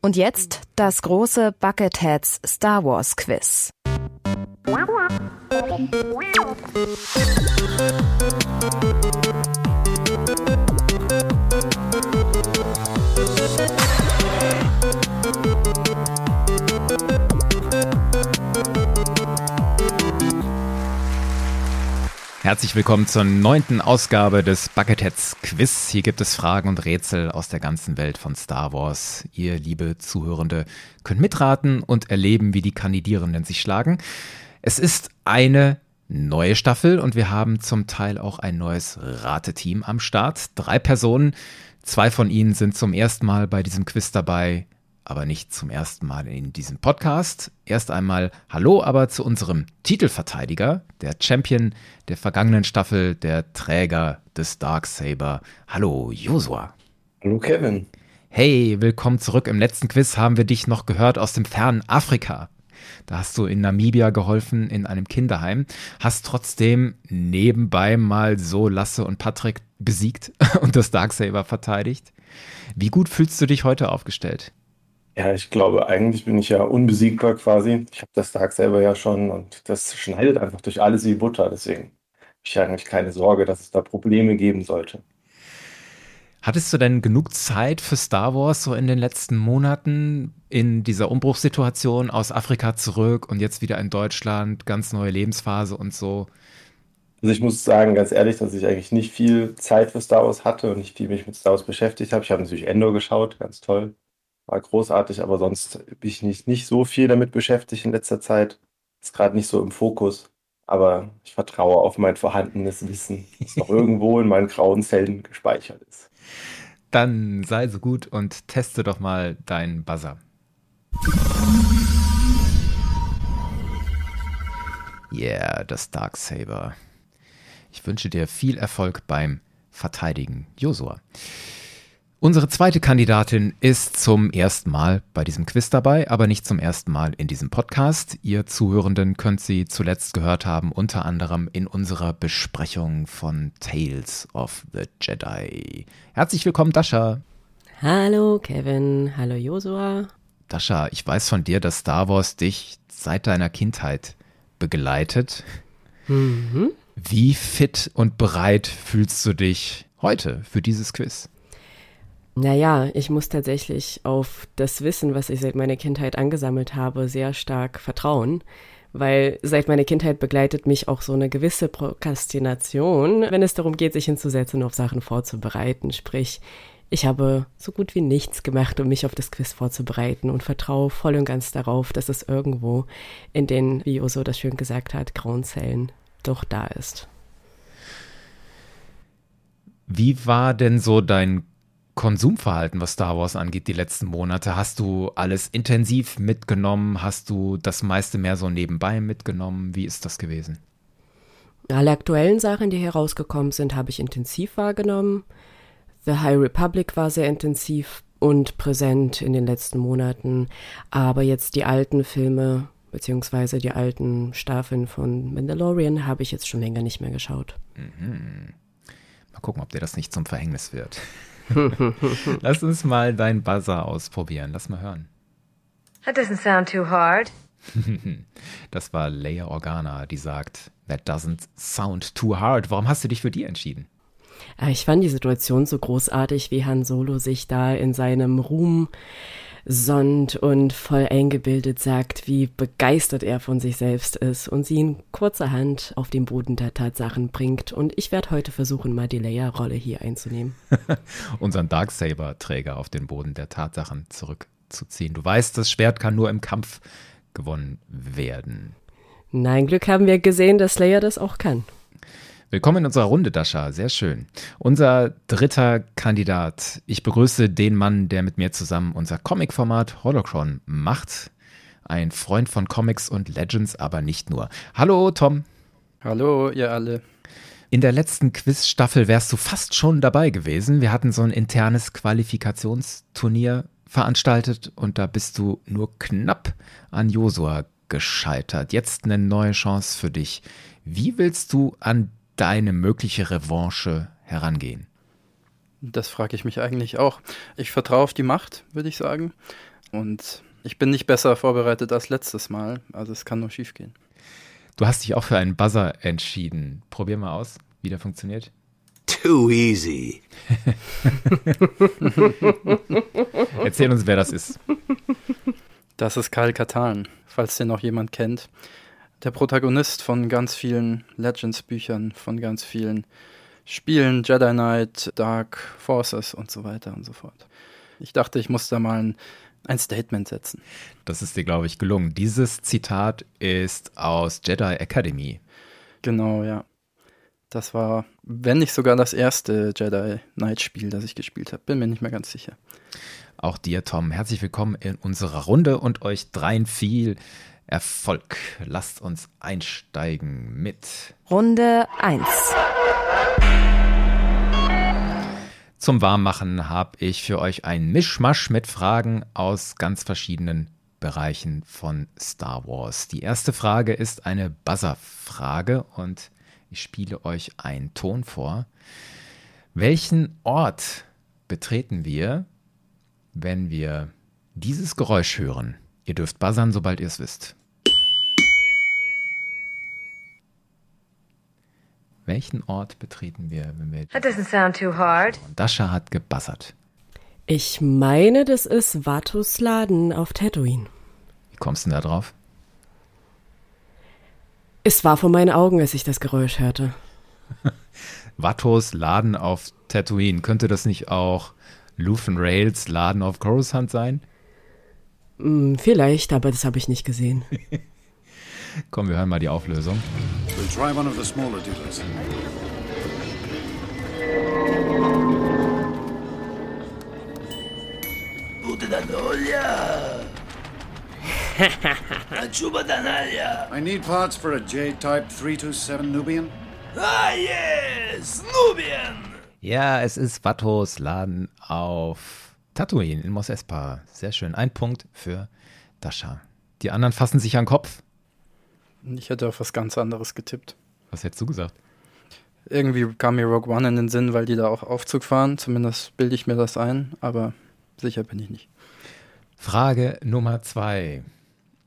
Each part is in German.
Und jetzt das große Bucketheads Star Wars Quiz. Herzlich willkommen zur neunten Ausgabe des Bucketheads Quiz. Hier gibt es Fragen und Rätsel aus der ganzen Welt von Star Wars. Ihr, liebe Zuhörende, könnt mitraten und erleben, wie die Kandidierenden sich schlagen. Es ist eine neue Staffel und wir haben zum Teil auch ein neues Rateteam am Start. Drei Personen, zwei von ihnen sind zum ersten Mal bei diesem Quiz dabei aber nicht zum ersten Mal in diesem Podcast. Erst einmal Hallo aber zu unserem Titelverteidiger, der Champion der vergangenen Staffel, der Träger des Darksaber. Hallo Josua. Hallo Kevin. Hey, willkommen zurück. Im letzten Quiz haben wir dich noch gehört aus dem fernen Afrika. Da hast du in Namibia geholfen in einem Kinderheim, hast trotzdem nebenbei mal so Lasse und Patrick besiegt und das Darksaber verteidigt. Wie gut fühlst du dich heute aufgestellt? Ja, ich glaube, eigentlich bin ich ja unbesiegbar quasi. Ich habe das Dark selber ja schon und das schneidet einfach durch alles wie Butter. Deswegen habe ich eigentlich keine Sorge, dass es da Probleme geben sollte. Hattest du denn genug Zeit für Star Wars so in den letzten Monaten in dieser Umbruchssituation aus Afrika zurück und jetzt wieder in Deutschland, ganz neue Lebensphase und so? Also ich muss sagen, ganz ehrlich, dass ich eigentlich nicht viel Zeit für Star Wars hatte und nicht viel mich mit Star Wars beschäftigt habe. Ich habe natürlich Endor geschaut, ganz toll war großartig, aber sonst bin ich nicht, nicht so viel damit beschäftigt in letzter Zeit. Ist gerade nicht so im Fokus. Aber ich vertraue auf mein vorhandenes Wissen, das noch irgendwo in meinen grauen Zellen gespeichert ist. Dann sei so gut und teste doch mal deinen Buzzer. Yeah, das Darksaber. Ich wünsche dir viel Erfolg beim Verteidigen, Josua. Unsere zweite Kandidatin ist zum ersten Mal bei diesem Quiz dabei, aber nicht zum ersten Mal in diesem Podcast. Ihr Zuhörenden könnt sie zuletzt gehört haben, unter anderem in unserer Besprechung von Tales of the Jedi. Herzlich willkommen, Dasha. Hallo, Kevin. Hallo, Josua. Dasha, ich weiß von dir, dass Star Wars dich seit deiner Kindheit begleitet. Mhm. Wie fit und bereit fühlst du dich heute für dieses Quiz? Naja, ich muss tatsächlich auf das Wissen, was ich seit meiner Kindheit angesammelt habe, sehr stark vertrauen. Weil seit meiner Kindheit begleitet mich auch so eine gewisse Prokrastination, wenn es darum geht, sich hinzusetzen und auf Sachen vorzubereiten. Sprich, ich habe so gut wie nichts gemacht, um mich auf das Quiz vorzubereiten und vertraue voll und ganz darauf, dass es irgendwo in den, wie Oso das schön gesagt hat, grauen Zellen doch da ist. Wie war denn so dein Konsumverhalten, was Star Wars angeht, die letzten Monate? Hast du alles intensiv mitgenommen? Hast du das meiste mehr so nebenbei mitgenommen? Wie ist das gewesen? Alle aktuellen Sachen, die herausgekommen sind, habe ich intensiv wahrgenommen. The High Republic war sehr intensiv und präsent in den letzten Monaten. Aber jetzt die alten Filme, beziehungsweise die alten Staffeln von Mandalorian, habe ich jetzt schon länger nicht mehr geschaut. Mhm. Mal gucken, ob dir das nicht zum Verhängnis wird. Lass uns mal deinen Buzzer ausprobieren. Lass mal hören. That doesn't sound too hard. das war Leia Organa, die sagt, That doesn't sound too hard. Warum hast du dich für die entschieden? Äh, ich fand die Situation so großartig, wie Han Solo sich da in seinem Ruhm sonnt und voll eingebildet sagt, wie begeistert er von sich selbst ist und sie ihn kurzerhand auf den Boden der Tatsachen bringt. Und ich werde heute versuchen, mal die Leia-Rolle hier einzunehmen. Unseren Darksaber-Träger auf den Boden der Tatsachen zurückzuziehen. Du weißt, das Schwert kann nur im Kampf gewonnen werden. Nein, Glück haben wir gesehen, dass Leia das auch kann. Willkommen in unserer Runde, Dasha. Sehr schön. Unser dritter Kandidat. Ich begrüße den Mann, der mit mir zusammen unser Comic-Format Holocron macht. Ein Freund von Comics und Legends, aber nicht nur. Hallo, Tom. Hallo, ihr alle. In der letzten Quiz-Staffel wärst du fast schon dabei gewesen. Wir hatten so ein internes Qualifikationsturnier veranstaltet und da bist du nur knapp an Josua gescheitert. Jetzt eine neue Chance für dich. Wie willst du an deine mögliche Revanche herangehen? Das frage ich mich eigentlich auch. Ich vertraue auf die Macht, würde ich sagen. Und ich bin nicht besser vorbereitet als letztes Mal. Also es kann nur schief gehen. Du hast dich auch für einen Buzzer entschieden. Probier mal aus, wie der funktioniert. Too easy. Erzähl uns, wer das ist. Das ist Kyle Katan, falls den noch jemand kennt. Der Protagonist von ganz vielen Legends-Büchern, von ganz vielen Spielen, Jedi Knight, Dark Forces und so weiter und so fort. Ich dachte, ich muss da mal ein, ein Statement setzen. Das ist dir, glaube ich, gelungen. Dieses Zitat ist aus Jedi Academy. Genau, ja. Das war, wenn nicht sogar das erste Jedi Knight-Spiel, das ich gespielt habe. Bin mir nicht mehr ganz sicher. Auch dir, Tom, herzlich willkommen in unserer Runde und euch dreien viel Erfolg. Lasst uns einsteigen mit Runde 1. Zum Warmmachen habe ich für euch einen Mischmasch mit Fragen aus ganz verschiedenen Bereichen von Star Wars. Die erste Frage ist eine Buzzer-Frage und ich spiele euch einen Ton vor. Welchen Ort betreten wir, wenn wir dieses Geräusch hören? Ihr dürft buzzern, sobald ihr es wisst. Welchen Ort betreten wir, wenn wir. That doesn't sound too hard. Und Dasha hat gebuzzert. Ich meine, das ist Vatos Laden auf Tatooine. Wie kommst du denn da drauf? Es war vor meinen Augen, als ich das Geräusch hörte. Vatos Laden auf Tatooine. Könnte das nicht auch Luthen Rails Laden auf Coruscant sein? Hm, vielleicht, aber das habe ich nicht gesehen. Komm, wir hören mal die Auflösung. We'll try one of the smaller dealers. I need parts for a J-Type 327 Nubian. Ja, es ist Vatos Laden auf Tatooine in Mos Espa. Sehr schön. Ein Punkt für Dasha. Die anderen fassen sich an den Kopf. Ich hätte auf was ganz anderes getippt. Was hättest du gesagt? Irgendwie kam mir Rogue One in den Sinn, weil die da auch Aufzug fahren. Zumindest bilde ich mir das ein, aber sicher bin ich nicht. Frage Nummer zwei.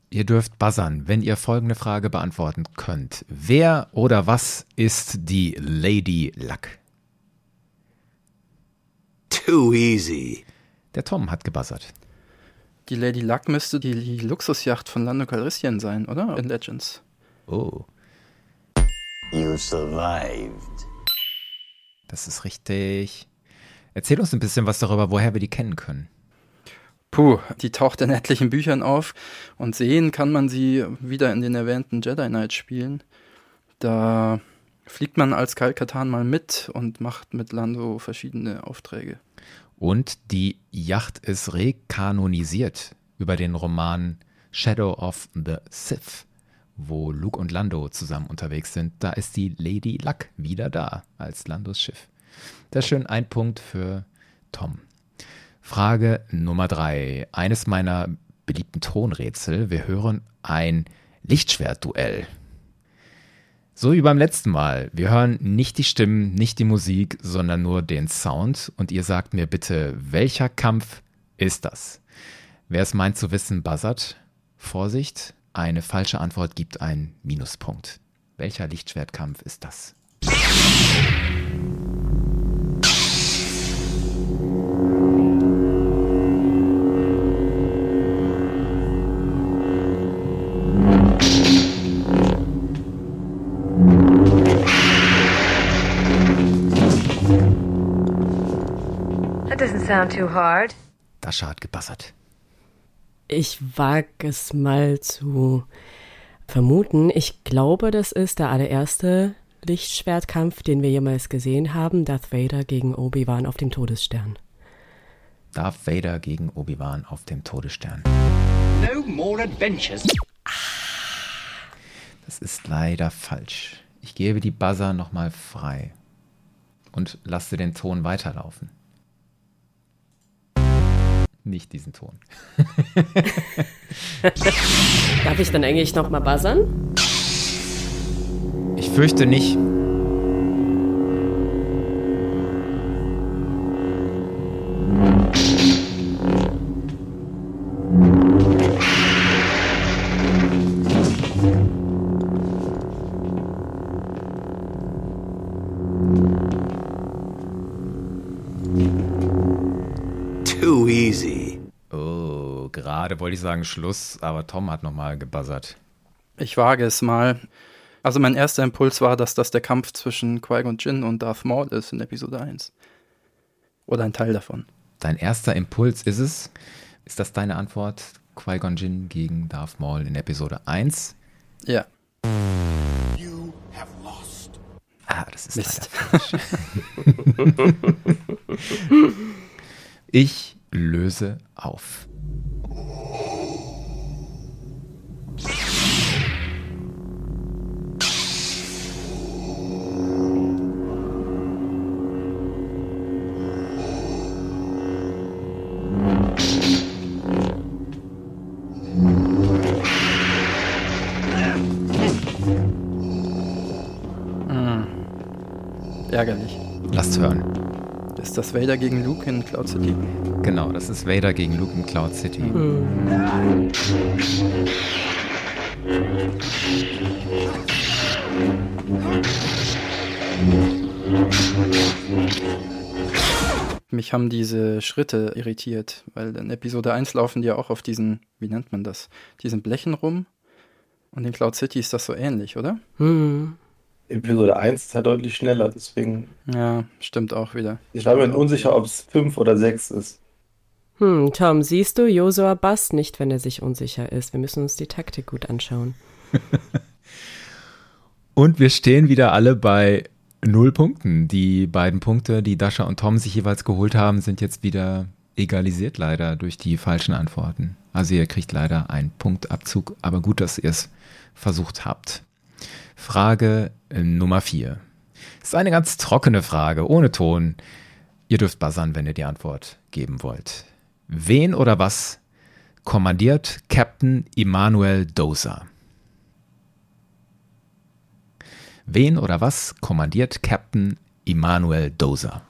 Ihr dürft buzzern, wenn ihr folgende Frage beantworten könnt. Wer oder was ist die Lady Luck? Too easy. Der Tom hat gebuzzert. Die Lady Luck müsste die, die Luxusjacht von Lando Calrissian sein, oder? In Legends. Oh, You survived. das ist richtig. Erzähl uns ein bisschen was darüber, woher wir die kennen können. Puh, die taucht in etlichen Büchern auf und sehen kann man sie wieder in den erwähnten Jedi Knight Spielen. Da fliegt man als Katan mal mit und macht mit Lando verschiedene Aufträge. Und die Yacht ist rekanonisiert über den Roman Shadow of the Sith, wo Luke und Lando zusammen unterwegs sind. Da ist die Lady Luck wieder da als Landos Schiff. Das ist schön ein Punkt für Tom. Frage Nummer drei. Eines meiner beliebten Tonrätsel. Wir hören ein Lichtschwertduell. So wie beim letzten Mal. Wir hören nicht die Stimmen, nicht die Musik, sondern nur den Sound. Und ihr sagt mir bitte, welcher Kampf ist das? Wer es meint zu wissen, buzzert. Vorsicht, eine falsche Antwort gibt einen Minuspunkt. Welcher Lichtschwertkampf ist das? Sound too hard. Dasha hat gebuzzert. Ich wage es mal zu vermuten. Ich glaube, das ist der allererste Lichtschwertkampf, den wir jemals gesehen haben. Darth Vader gegen Obi-Wan auf dem Todesstern. Darth Vader gegen Obi-Wan auf dem Todesstern. No more adventures. Das ist leider falsch. Ich gebe die Buzzer nochmal frei und lasse den Ton weiterlaufen. Nicht diesen Ton. Darf ich dann eigentlich noch mal buzzern? Ich fürchte nicht. Sagen Schluss, aber Tom hat nochmal gebuzzert. Ich wage es mal. Also mein erster Impuls war, dass das der Kampf zwischen Qui-Gon Jinn und Darth Maul ist in Episode 1. Oder ein Teil davon. Dein erster Impuls ist es? Ist das deine Antwort? Qui-Gon Jinn gegen Darth Maul in Episode 1? Ja. You have lost. Ah, das ist Mist. leider falsch. ich löse auf. Ärgerlich. Lasst hören. Ist das Vader gegen Luke in Cloud City? Genau, das ist Vader gegen Luke in Cloud City. Mich haben diese Schritte irritiert, weil in Episode 1 laufen die ja auch auf diesen, wie nennt man das, diesen Blechen rum. Und in Cloud City ist das so ähnlich, oder? Hm. Episode 1 ist ja deutlich schneller, deswegen. Ja, stimmt auch wieder. Ich war mir unsicher, ob es 5 oder 6 ist. Hm, Tom, siehst du, Josua passt nicht, wenn er sich unsicher ist. Wir müssen uns die Taktik gut anschauen. Und wir stehen wieder alle bei null Punkten. Die beiden Punkte, die Dasha und Tom sich jeweils geholt haben, sind jetzt wieder egalisiert leider durch die falschen Antworten. Also ihr kriegt leider einen Punktabzug, aber gut, dass ihr es versucht habt. Frage Nummer 4. Ist eine ganz trockene Frage, ohne Ton. Ihr dürft buzzern, wenn ihr die Antwort geben wollt. Wen oder was kommandiert Captain Immanuel Dozer? Wen oder was kommandiert Captain Immanuel Dozer?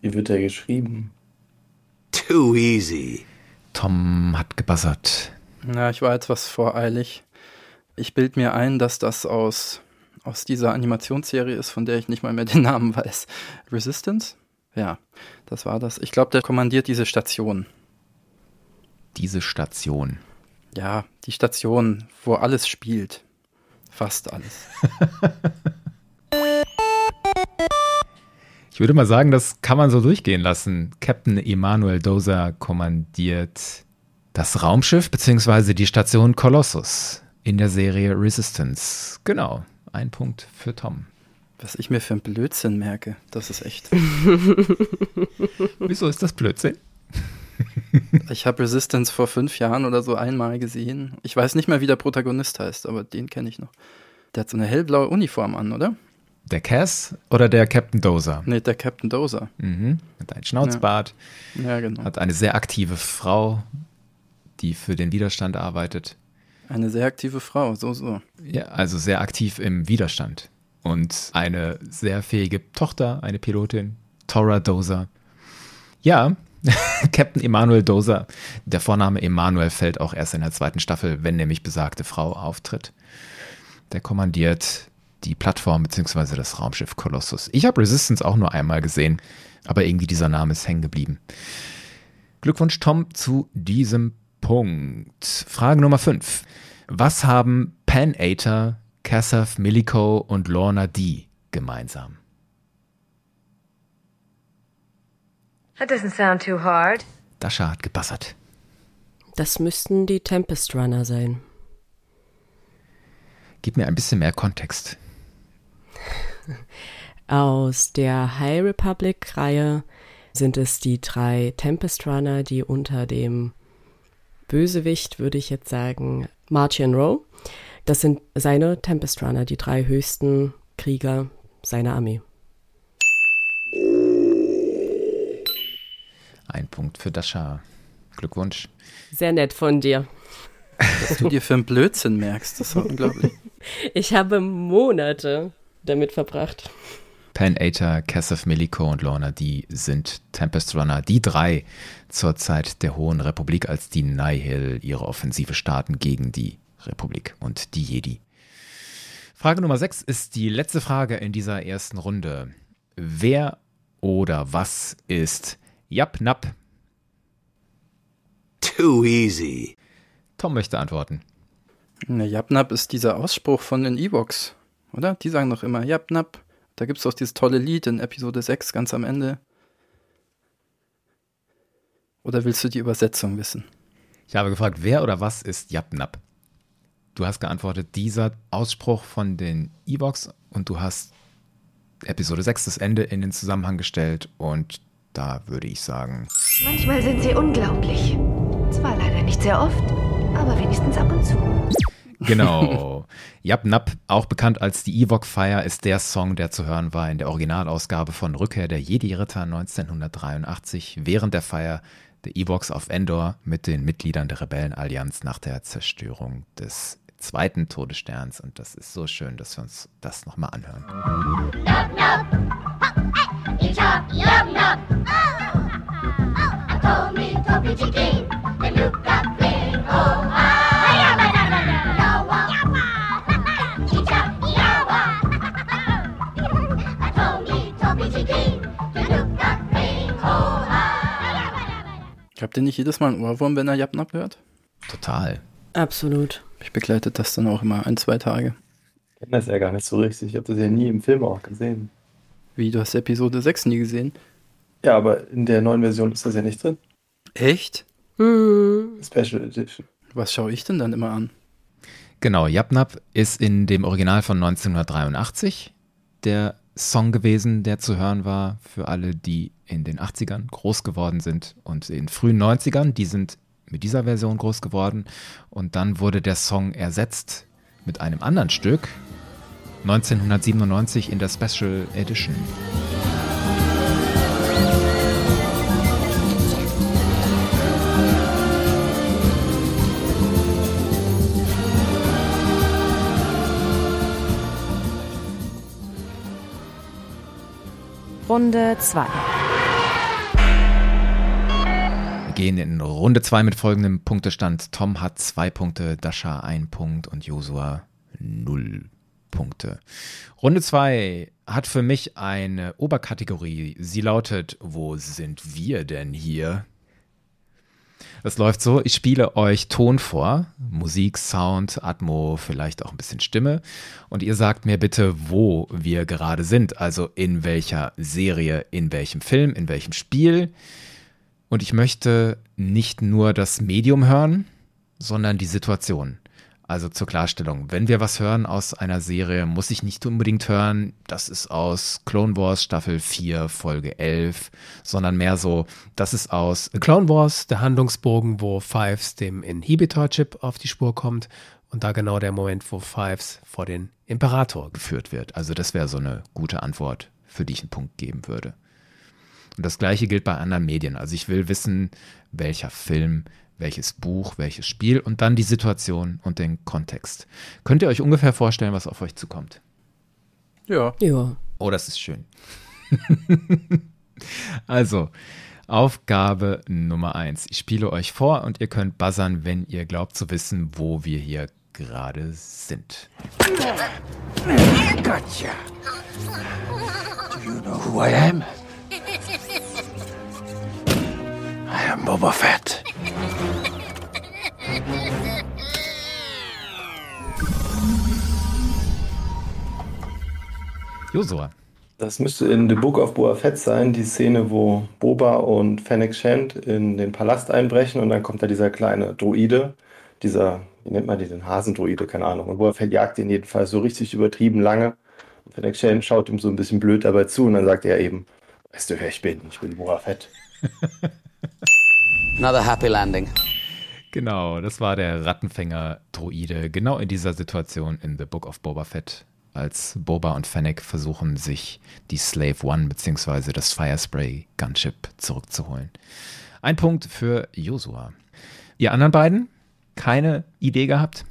Wie wird er geschrieben? Too easy. Tom hat gebuzzert. Ja, ich war etwas voreilig. Ich bild mir ein, dass das aus, aus dieser Animationsserie ist, von der ich nicht mal mehr den Namen weiß. Resistance? Ja, das war das. Ich glaube, der kommandiert diese Station. Diese Station. Ja, die Station, wo alles spielt. Fast alles. Ich würde mal sagen, das kann man so durchgehen lassen. Captain Emanuel Dozer kommandiert das Raumschiff bzw. die Station Colossus in der Serie Resistance. Genau, ein Punkt für Tom. Was ich mir für einen Blödsinn merke, das ist echt. Wieso ist das Blödsinn? Ich habe Resistance vor fünf Jahren oder so einmal gesehen. Ich weiß nicht mehr, wie der Protagonist heißt, aber den kenne ich noch. Der hat so eine hellblaue Uniform an, oder? Der Cass oder der Captain Dozer? Nee, der Captain Dozer. Mhm. Hat einen Schnauzbart, Ja, genau. hat eine sehr aktive Frau, die für den Widerstand arbeitet. Eine sehr aktive Frau, so, so. Ja, also sehr aktiv im Widerstand. Und eine sehr fähige Tochter, eine Pilotin, Tora Dozer. Ja, Captain Emanuel Dozer. Der Vorname Emanuel fällt auch erst in der zweiten Staffel, wenn nämlich besagte Frau auftritt. Der kommandiert die Plattform bzw. das Raumschiff Colossus. Ich habe Resistance auch nur einmal gesehen, aber irgendwie dieser Name ist hängen geblieben. Glückwunsch, Tom, zu diesem Punkt. Frage Nummer 5. Was haben Pan Ater, Kassav Miliko und Lorna D gemeinsam? That doesn't sound too hard. Dasha hat gebassert. Das müssten die Tempest Runner sein. Gib mir ein bisschen mehr Kontext. Aus der High Republic-Reihe sind es die drei Tempest Runner, die unter dem Bösewicht, würde ich jetzt sagen, Martian Rowe. Das sind seine Tempest Runner, die drei höchsten Krieger seiner Armee. Ein Punkt für Dasha. Glückwunsch. Sehr nett von dir. Was du dir für einen Blödsinn merkst, das ist unglaublich. Ich habe Monate damit verbracht. Pan Ater, Kassav Miliko und Lorna D sind Tempest Runner, die drei zur Zeit der Hohen Republik, als die Nihil ihre Offensive starten gegen die Republik und die Jedi. Frage Nummer 6 ist die letzte Frage in dieser ersten Runde. Wer oder was ist Yap Nap? Too easy. Tom möchte antworten. Ne, Yapnap ist dieser Ausspruch von den Ewoks, oder? Die sagen doch immer Yapnap. Da gibt es doch dieses tolle Lied in Episode 6 ganz am Ende. Oder willst du die Übersetzung wissen? Ich habe gefragt, wer oder was ist Yapnap? Du hast geantwortet, dieser Ausspruch von den Ewoks und du hast Episode 6 das Ende in den Zusammenhang gestellt und da würde ich sagen. Manchmal sind sie unglaublich. Zwar leider nicht sehr oft, aber wenigstens ab und zu. Genau. Yap Nap, auch bekannt als die Ewok Fire, ist der Song, der zu hören war in der Originalausgabe von Rückkehr der Jedi-Ritter 1983 während der Feier der Ewoks auf Endor mit den Mitgliedern der Rebellenallianz nach der Zerstörung des zweiten Todessterns. Und das ist so schön, dass wir uns das nochmal anhören. Yap, yap. Ich hab Habt ihr nicht jedes Mal einen Ohrwurm, wenn er Japnap hört? Total. Absolut. Ich begleite das dann auch immer ein, zwei Tage. Ich kenne das ja gar nicht so richtig. Ich habe das ja nie im Film auch gesehen. Wie, du hast Episode 6 nie gesehen? Ja, aber in der neuen Version ist das ja nicht drin. Echt? Mhm. Special Edition. Was schaue ich denn dann immer an? Genau, Yapnap ist in dem Original von 1983 der Song gewesen, der zu hören war für alle, die in den 80ern groß geworden sind und in den frühen 90ern, die sind mit dieser Version groß geworden und dann wurde der Song ersetzt mit einem anderen Stück 1997 in der Special Edition. Runde 2. Wir gehen in Runde 2 mit folgendem Punktestand. Tom hat zwei Punkte, Dasha ein Punkt und Josua null Punkte. Runde 2 hat für mich eine Oberkategorie. Sie lautet, wo sind wir denn hier? Das läuft so, ich spiele euch Ton vor, Musik, Sound, Atmo, vielleicht auch ein bisschen Stimme und ihr sagt mir bitte, wo wir gerade sind, also in welcher Serie, in welchem Film, in welchem Spiel. Und ich möchte nicht nur das Medium hören, sondern die Situation. Also zur Klarstellung, wenn wir was hören aus einer Serie, muss ich nicht unbedingt hören, das ist aus Clone Wars Staffel 4, Folge 11, sondern mehr so, das ist aus Clone Wars, der Handlungsbogen, wo Fives dem Inhibitor-Chip auf die Spur kommt und da genau der Moment, wo Fives vor den Imperator geführt wird. Also das wäre so eine gute Antwort, für die ich einen Punkt geben würde. Und das gleiche gilt bei anderen Medien. Also ich will wissen, welcher Film, welches Buch, welches Spiel und dann die Situation und den Kontext. Könnt ihr euch ungefähr vorstellen, was auf euch zukommt? Ja. Ja. Oh, das ist schön. also, Aufgabe Nummer eins. Ich spiele euch vor und ihr könnt buzzern, wenn ihr glaubt zu wissen, wo wir hier gerade sind. Gotcha. Do you know who I am? Boba Fett. Josua. Das müsste in The Book of Boba Fett sein, die Szene, wo Boba und Fennec Shand in den Palast einbrechen und dann kommt da dieser kleine Droide, dieser, wie nennt man die denn, Hasendroide, keine Ahnung. Und Boba Fett jagt ihn jedenfalls so richtig übertrieben lange. Und Fennec Shand schaut ihm so ein bisschen blöd dabei zu und dann sagt er eben, weißt du, wer ich bin? Ich bin Boba Fett. Another happy landing. Genau, das war der Rattenfänger-Droide, genau in dieser Situation in The Book of Boba Fett, als Boba und Fennec versuchen, sich die Slave One bzw. das Firespray Gunship zurückzuholen. Ein Punkt für Josua. Ihr anderen beiden? Keine Idee gehabt?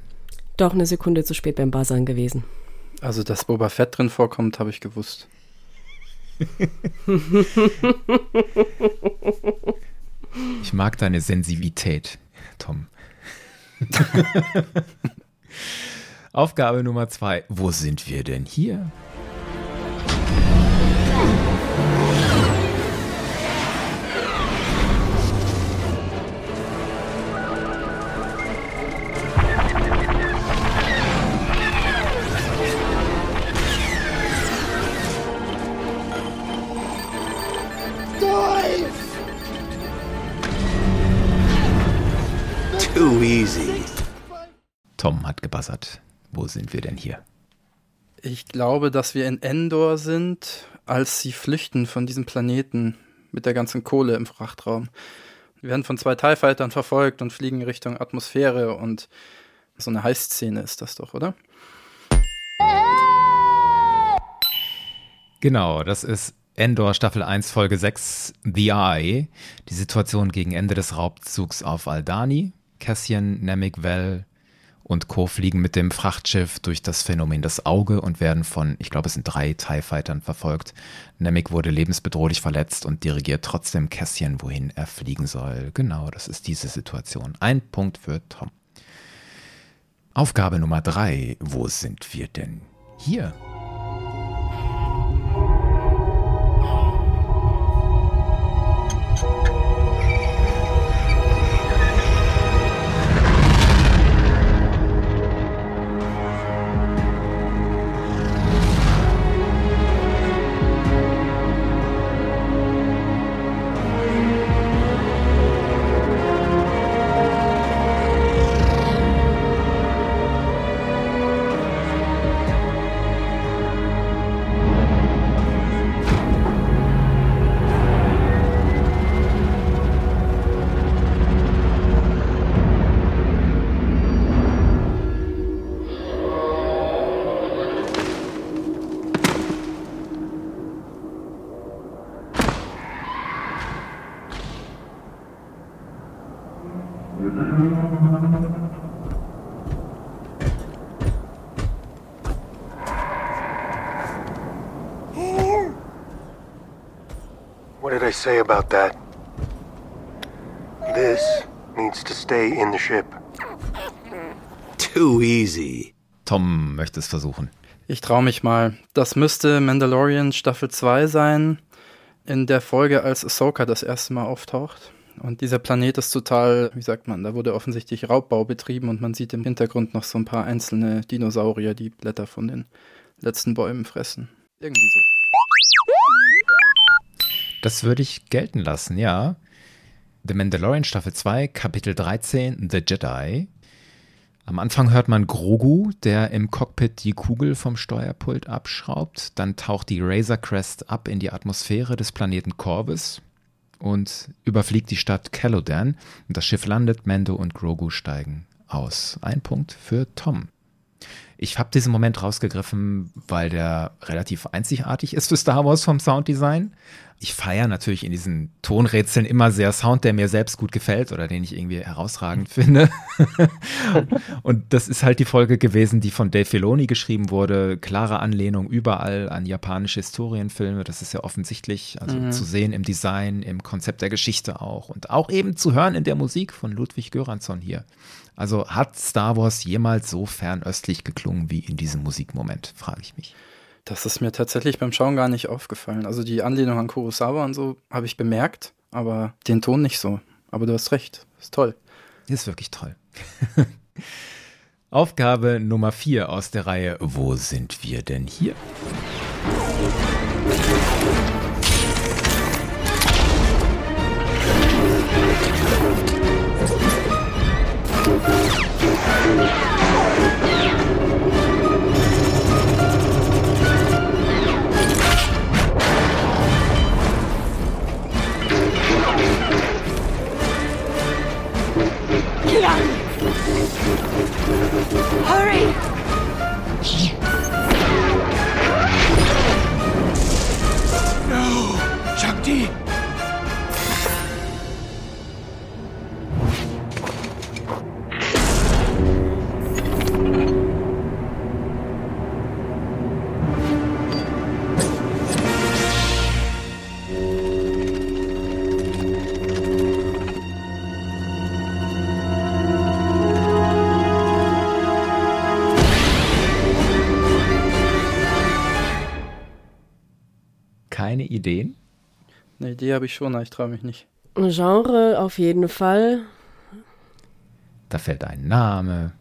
Doch eine Sekunde zu spät beim Buzzern gewesen. Also, dass Boba Fett drin vorkommt, habe ich gewusst. Ich mag deine Sensibilität, Tom. Aufgabe Nummer zwei. Wo sind wir denn hier? Tom hat gebassert. Wo sind wir denn hier? Ich glaube, dass wir in Endor sind, als sie flüchten von diesem Planeten mit der ganzen Kohle im Frachtraum. Wir werden von zwei TIE Fightern verfolgt und fliegen Richtung Atmosphäre und so eine Heißszene ist das doch, oder? Genau, das ist Endor Staffel 1 Folge 6 The Eye. Die Situation gegen Ende des Raubzugs auf Aldani. Cassian, Namek, Vel und Co. fliegen mit dem Frachtschiff durch das Phänomen das Auge und werden von, ich glaube, es sind drei TIE Fightern verfolgt. Namek wurde lebensbedrohlich verletzt und dirigiert trotzdem Cassian, wohin er fliegen soll. Genau, das ist diese Situation. Ein Punkt für Tom. Aufgabe Nummer drei. Wo sind wir denn hier? About that? This needs to stay in the ship. Too easy. Tom möchte es versuchen. Ich traue mich mal. Das müsste Mandalorian Staffel 2 sein, in der Folge, als Ahsoka das erste Mal auftaucht. Und dieser Planet ist total, wie sagt man, da wurde offensichtlich Raubbau betrieben und man sieht im Hintergrund noch so ein paar einzelne Dinosaurier, die Blätter von den letzten Bäumen fressen. Irgendwie so. Das würde ich gelten lassen, ja. The Mandalorian Staffel 2, Kapitel 13, The Jedi. Am Anfang hört man Grogu, der im Cockpit die Kugel vom Steuerpult abschraubt. Dann taucht die Razor Crest ab in die Atmosphäre des Planeten Corvus und überfliegt die Stadt Calodan. Das Schiff landet, Mando und Grogu steigen aus. Ein Punkt für Tom. Ich habe diesen Moment rausgegriffen, weil der relativ einzigartig ist für Star Wars vom Sounddesign. Ich feiere natürlich in diesen Tonrätseln immer sehr Sound, der mir selbst gut gefällt oder den ich irgendwie herausragend finde. und das ist halt die Folge gewesen, die von Dave Filoni geschrieben wurde. Klare Anlehnung überall an japanische Historienfilme. Das ist ja offensichtlich, also mhm. zu sehen im Design, im Konzept der Geschichte auch und auch eben zu hören in der Musik von Ludwig Göransson hier. Also hat Star Wars jemals so fernöstlich geklungen wie in diesem Musikmoment, frage ich mich. Das ist mir tatsächlich beim Schauen gar nicht aufgefallen. Also die Anlehnung an Kurosawa und so habe ich bemerkt, aber den Ton nicht so. Aber du hast recht, ist toll. Ist wirklich toll. Aufgabe Nummer 4 aus der Reihe Wo sind wir denn hier? Hurry! No! Keine Ideen? Eine Idee habe ich schon, aber ich traue mich nicht. Genre auf jeden Fall. Da fällt ein Name.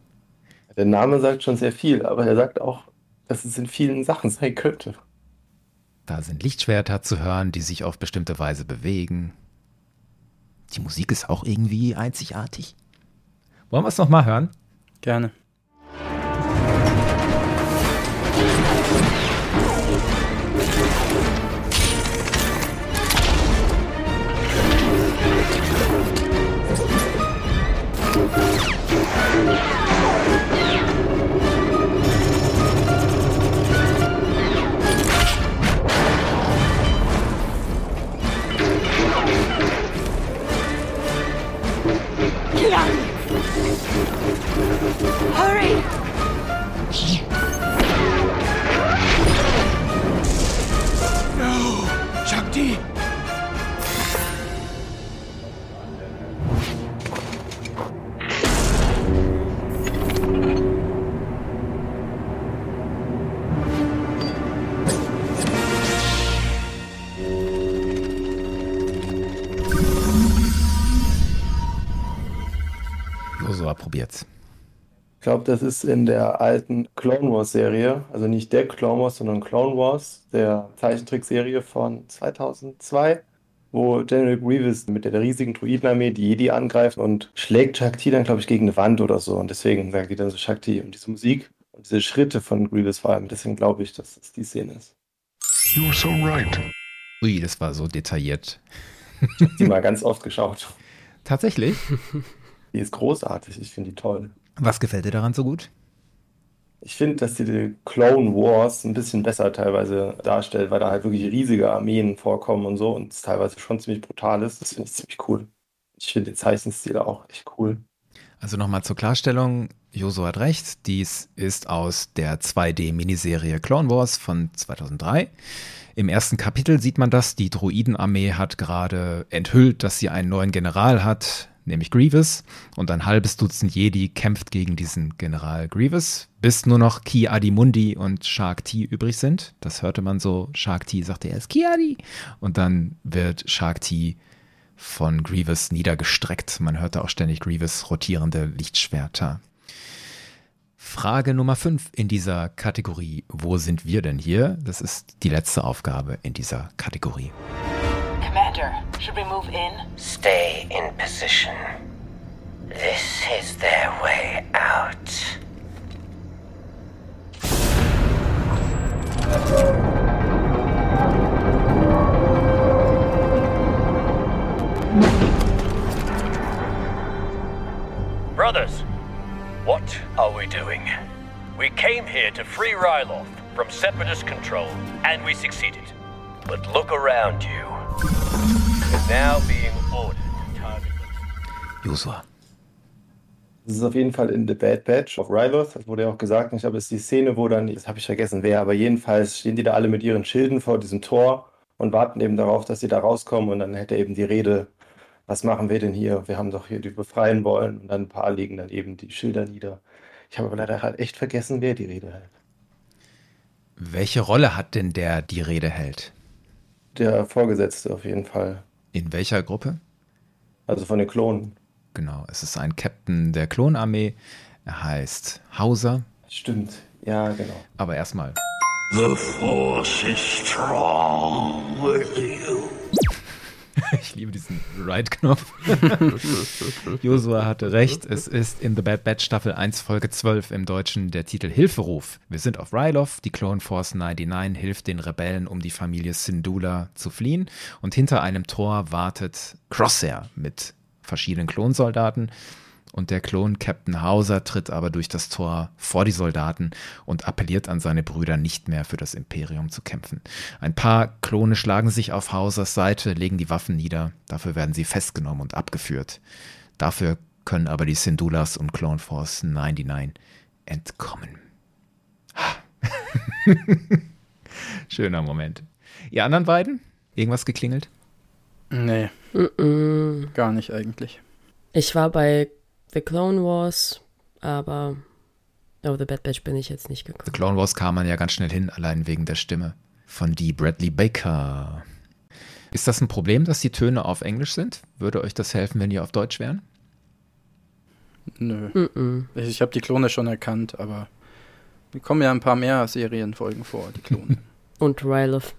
Der Name sagt schon sehr viel, aber er sagt auch, dass es in vielen Sachen sein könnte. Da sind Lichtschwerter zu hören, die sich auf bestimmte Weise bewegen. Die Musik ist auch irgendwie einzigartig. Wollen wir es nochmal hören? Gerne. Ich glaube, das ist in der alten Clone Wars Serie, also nicht der Clone Wars, sondern Clone Wars, der Zeichentrickserie von 2002, wo General Grievous mit der riesigen Druidenarmee die Jedi angreift und schlägt Shakti dann, glaube ich, gegen eine Wand oder so. Und deswegen sagen die dann so Shakti und diese Musik und diese Schritte von Grievous vor allem. Deswegen glaube ich, dass es die Szene ist. You're so right. Ui, das war so detailliert. Ich habe die mal ganz oft geschaut. Tatsächlich? Die ist großartig, ich finde die toll. Was gefällt dir daran so gut? Ich finde, dass die, die Clone Wars ein bisschen besser teilweise darstellt, weil da halt wirklich riesige Armeen vorkommen und so und es teilweise schon ziemlich brutal ist. Das finde ich ziemlich cool. Ich finde den Zeichenstil auch echt cool. Also nochmal zur Klarstellung, Joso hat recht, dies ist aus der 2D-Miniserie Clone Wars von 2003. Im ersten Kapitel sieht man das, die Druidenarmee hat gerade enthüllt, dass sie einen neuen General hat, nämlich Grievous, und ein halbes Dutzend Jedi kämpft gegen diesen General Grievous, bis nur noch Ki Adimundi und Shark T übrig sind. Das hörte man so, Shark T sagte erst Ki Adi, und dann wird Shark T von Grievous niedergestreckt. Man hörte auch ständig Grievous rotierende Lichtschwerter. Frage Nummer 5 in dieser Kategorie. Wo sind wir denn hier? Das ist die letzte Aufgabe in dieser Kategorie. Commander, should we move in? Stay in position. This is their way out. Brothers, what are we doing? We came here to free Ryloth from Separatist control, and we succeeded. But look around you. We're now being ordered to target Josua. Das ist auf jeden Fall in The Bad Batch auf Ryloth, das wurde ja auch gesagt. Ich glaube, es ist die Szene, wo dann, das habe ich vergessen wer, aber jedenfalls stehen die da alle mit ihren Schilden vor diesem Tor und warten eben darauf, dass sie da rauskommen und dann hätte eben die Rede, was machen wir denn hier? Wir haben doch hier die befreien wollen und dann ein paar legen dann eben die Schilder nieder. Ich habe aber leider halt echt vergessen, wer die Rede hält. Welche Rolle hat denn der die Rede hält? Der Vorgesetzte auf jeden Fall. In welcher Gruppe? Also von den Klonen. Genau, es ist ein Captain der Klonarmee. Er heißt Hauser. Stimmt, ja, genau. Aber erstmal. The Force is strong with you. Ich liebe diesen Right-Knopf. Josua hatte recht. Es ist in The Bad Batch Staffel 1 Folge 12 im Deutschen der Titel Hilferuf. Wir sind auf Ryloth. Die Clone Force 99 hilft den Rebellen, um die Familie Syndulla zu fliehen. Und hinter einem Tor wartet Crosshair mit verschiedenen Klonsoldaten. Und der Klon Captain Hauser tritt aber durch das Tor vor die Soldaten und appelliert an seine Brüder, nicht mehr für das Imperium zu kämpfen. Ein paar Klone schlagen sich auf Hausers Seite, legen die Waffen nieder. Dafür werden sie festgenommen und abgeführt. Dafür können aber die Syndulas und Clone Force 99 entkommen. Schöner Moment. Ihr anderen beiden? Irgendwas geklingelt? Nee. Mm -mm. Gar nicht eigentlich. Ich war bei The Clone Wars, aber auf The Bad Batch bin ich jetzt nicht gekommen. The Clone Wars kam man ja ganz schnell hin, allein wegen der Stimme von Dee Bradley Baker. Ist das ein Problem, dass die Töne auf Englisch sind? Würde euch das helfen, wenn die auf Deutsch wären? Nö. Mm -mm. Ich, ich habe die Klone schon erkannt, aber mir kommen ja ein paar mehr Serienfolgen vor, die Klone. Und Ryloth.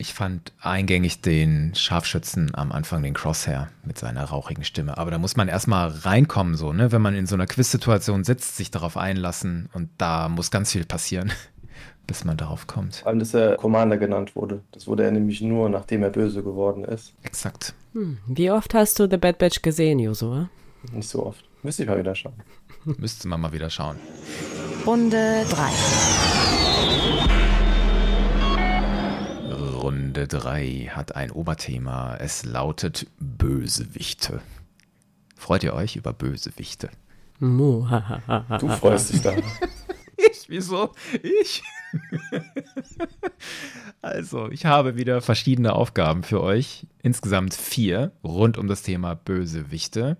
Ich fand eingängig den Scharfschützen am Anfang, den Crosshair mit seiner rauchigen Stimme. Aber da muss man erstmal reinkommen, so, ne? Wenn man in so einer Quiz-Situation sitzt, sich darauf einlassen und da muss ganz viel passieren, bis man darauf kommt. Vor allem, dass er Commander genannt wurde. Das wurde er nämlich nur, nachdem er böse geworden ist. Exakt. Hm. Wie oft hast du The Bad Batch gesehen, Josua? Nicht so oft. Müsste ich mal wieder schauen. Müsste man mal wieder schauen. Runde 3. Runde 3 hat ein Oberthema. Es lautet Bösewichte. Freut ihr euch über Bösewichte? Du freust dich da. ich? Wieso? Ich? also, ich habe wieder verschiedene Aufgaben für euch. Insgesamt vier rund um das Thema Bösewichte.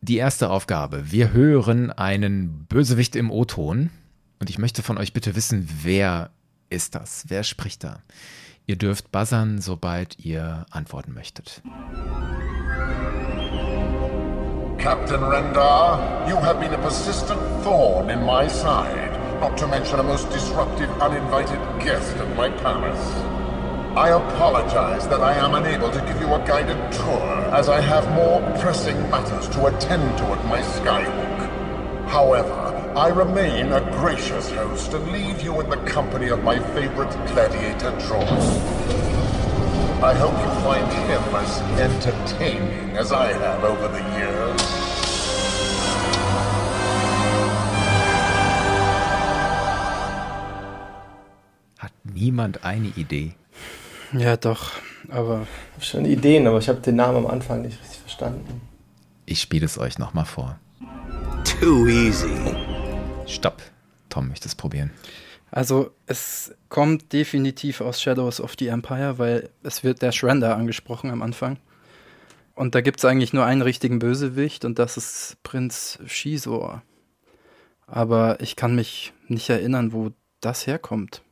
Die erste Aufgabe. Wir hören einen Bösewicht im O-Ton. Und ich möchte von euch bitte wissen, wer ist das? Wer spricht da? Ihr dürft buzzern, sobald ihr antworten möchtet. Captain Rendar, you have been a persistent thorn in my side, not to mention a most disruptive uninvited guest at my palace. I apologize that I am unable to give you a guided tour, as I have more pressing matters to attend to at my Skyhook. However, I remain a gracious host and leave you in the company of my favorite gladiator, Tross. I hope you find him as entertaining as I have over the years. Hat niemand eine Idee? Ja, doch, aber. Ich habe schon Ideen, aber ich habe den Namen am Anfang nicht richtig verstanden. Ich spiele es euch nochmal vor. Too easy. Stopp. Tom möchte es probieren. Also es kommt definitiv aus Shadows of the Empire, weil es wird der Shrender angesprochen am Anfang. Und da gibt es eigentlich nur einen richtigen Bösewicht und das ist Prinz Shizor. Aber ich kann mich nicht erinnern, wo das herkommt.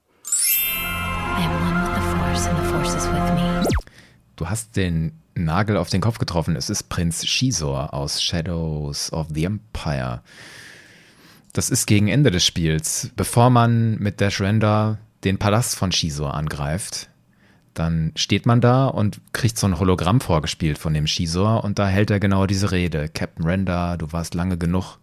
Du hast den Nagel auf den Kopf getroffen. Es ist Prinz Shizor aus Shadows of the Empire. Das ist gegen Ende des Spiels. Bevor man mit Dash Render den Palast von Shizor angreift, dann steht man da und kriegt so ein Hologramm vorgespielt von dem Shizor und da hält er genau diese Rede. Captain Render, du warst lange genug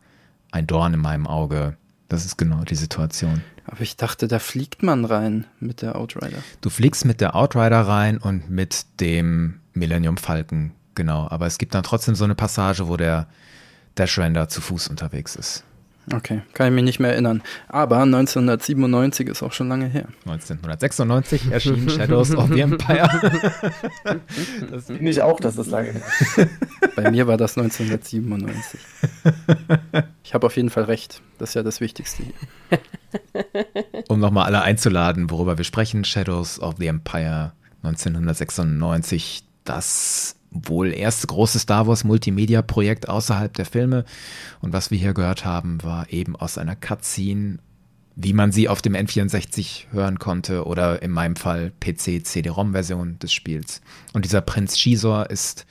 ein Dorn in meinem Auge. Das ist genau die Situation. Aber ich dachte, da fliegt man rein mit der Outrider. Du fliegst mit der Outrider rein und mit dem Millennium Falcon, genau. Aber es gibt dann trotzdem so eine Passage, wo der Dash Render zu Fuß unterwegs ist. Okay, kann ich mich nicht mehr erinnern. Aber 1997 ist auch schon lange her. 1996 erschien Shadows of the Empire. das finde ich auch, dass das lange her ist. Bei mir war das 1997. Ich habe auf jeden Fall recht. Das ist ja das Wichtigste hier. Um nochmal alle einzuladen, worüber wir sprechen. Shadows of the Empire 1996. Das wohl erste große Star Wars Multimedia-Projekt außerhalb der Filme. Und was wir hier gehört haben, war eben aus einer Cutscene, wie man sie auf dem N64 hören konnte oder in meinem Fall PC-CD-ROM-Version des Spiels. Und dieser Prinz Shizor ist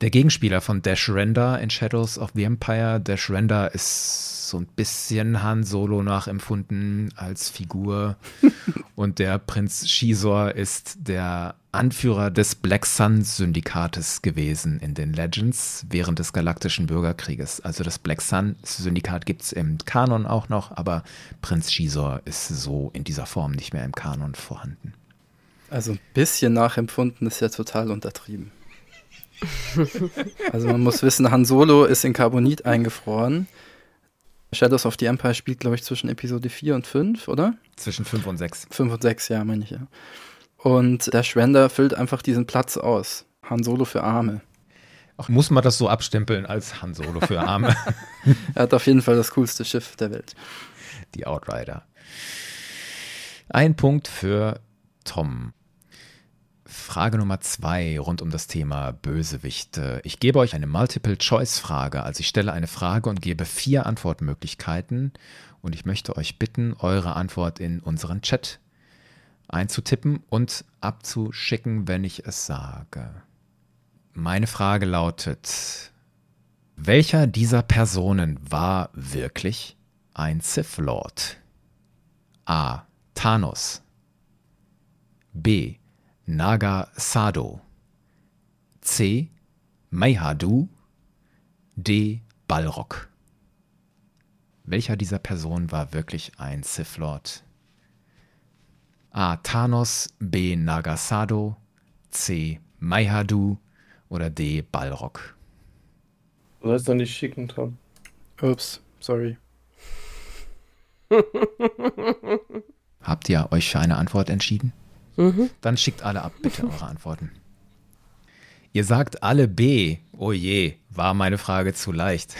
der Gegenspieler von Dash Render in Shadows of the Empire. Dash Render ist so ein bisschen Han Solo nachempfunden als Figur. Und der Prinz Shizor ist der Anführer des Black Sun Syndikates gewesen in den Legends während des Galaktischen Bürgerkrieges. Also das Black Sun Syndikat gibt es im Kanon auch noch, aber Prinz Shizor ist so in dieser Form nicht mehr im Kanon vorhanden. Also ein bisschen nachempfunden ist ja total untertrieben. also man muss wissen, Han Solo ist in Carbonit eingefroren. Shadows of the Empire spielt, glaube ich, zwischen Episode 4 und 5, oder? Zwischen 5 und 6. 5 und 6, ja, meine ich ja. Und der Schwender füllt einfach diesen Platz aus. Han Solo für Arme. Ach, muss man das so abstempeln als Han Solo für Arme? er hat auf jeden Fall das coolste Schiff der Welt. Die Outrider. Ein Punkt für Tom. Frage Nummer zwei rund um das Thema Bösewichte. Ich gebe euch eine Multiple-Choice-Frage. Also ich stelle eine Frage und gebe vier Antwortmöglichkeiten. Und ich möchte euch bitten, eure Antwort in unseren Chat einzutippen und abzuschicken, wenn ich es sage. Meine Frage lautet, welcher dieser Personen war wirklich ein Sith Lord? A. Thanos. B. Naga Sado. C. Meihadu. D. Balrog. Welcher dieser Personen war wirklich ein Sith Lord? A. Thanos, B. Nagasado, C. Maihadu oder D. Balrog? Du sollst doch nicht schicken, Tom. Ups, sorry. Habt ihr euch für eine Antwort entschieden? Mhm. Dann schickt alle ab, bitte, eure Antworten. Ihr sagt alle B. Oh je, war meine Frage zu leicht.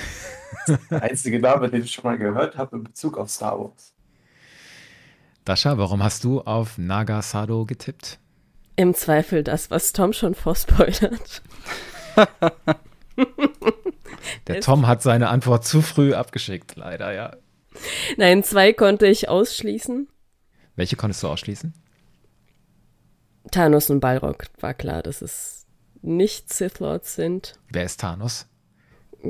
Der einzige Name, den ich schon mal gehört habe in Bezug auf Star Wars. Dasha, warum hast du auf Nagasado getippt? Im Zweifel das, was Tom schon vorspoilert. Der Tom hat seine Antwort zu früh abgeschickt, leider, ja. Nein, zwei konnte ich ausschließen. Welche konntest du ausschließen? Thanos und Balrog war klar, dass es nicht Sith Lords sind. Wer ist Thanos?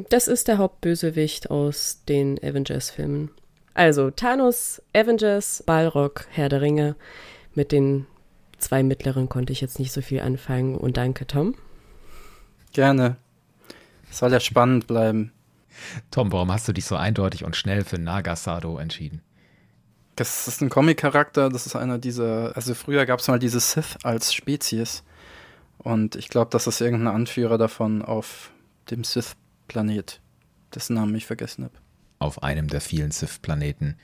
Das ist der Hauptbösewicht aus den Avengers-Filmen. Also Thanos, Avengers, Balrog, Herr der Ringe. Mit den zwei mittleren konnte ich jetzt nicht so viel anfangen. Und danke, Tom. Gerne. Soll ja spannend bleiben. Tom, warum hast du dich so eindeutig und schnell für Nagasado entschieden? Das ist ein Comic-Charakter, das ist einer dieser, also früher gab es mal diese Sith als Spezies. Und ich glaube, das ist irgendein Anführer davon auf dem Sith-Planet, dessen Namen ich vergessen habe auf einem der vielen Sith-Planeten.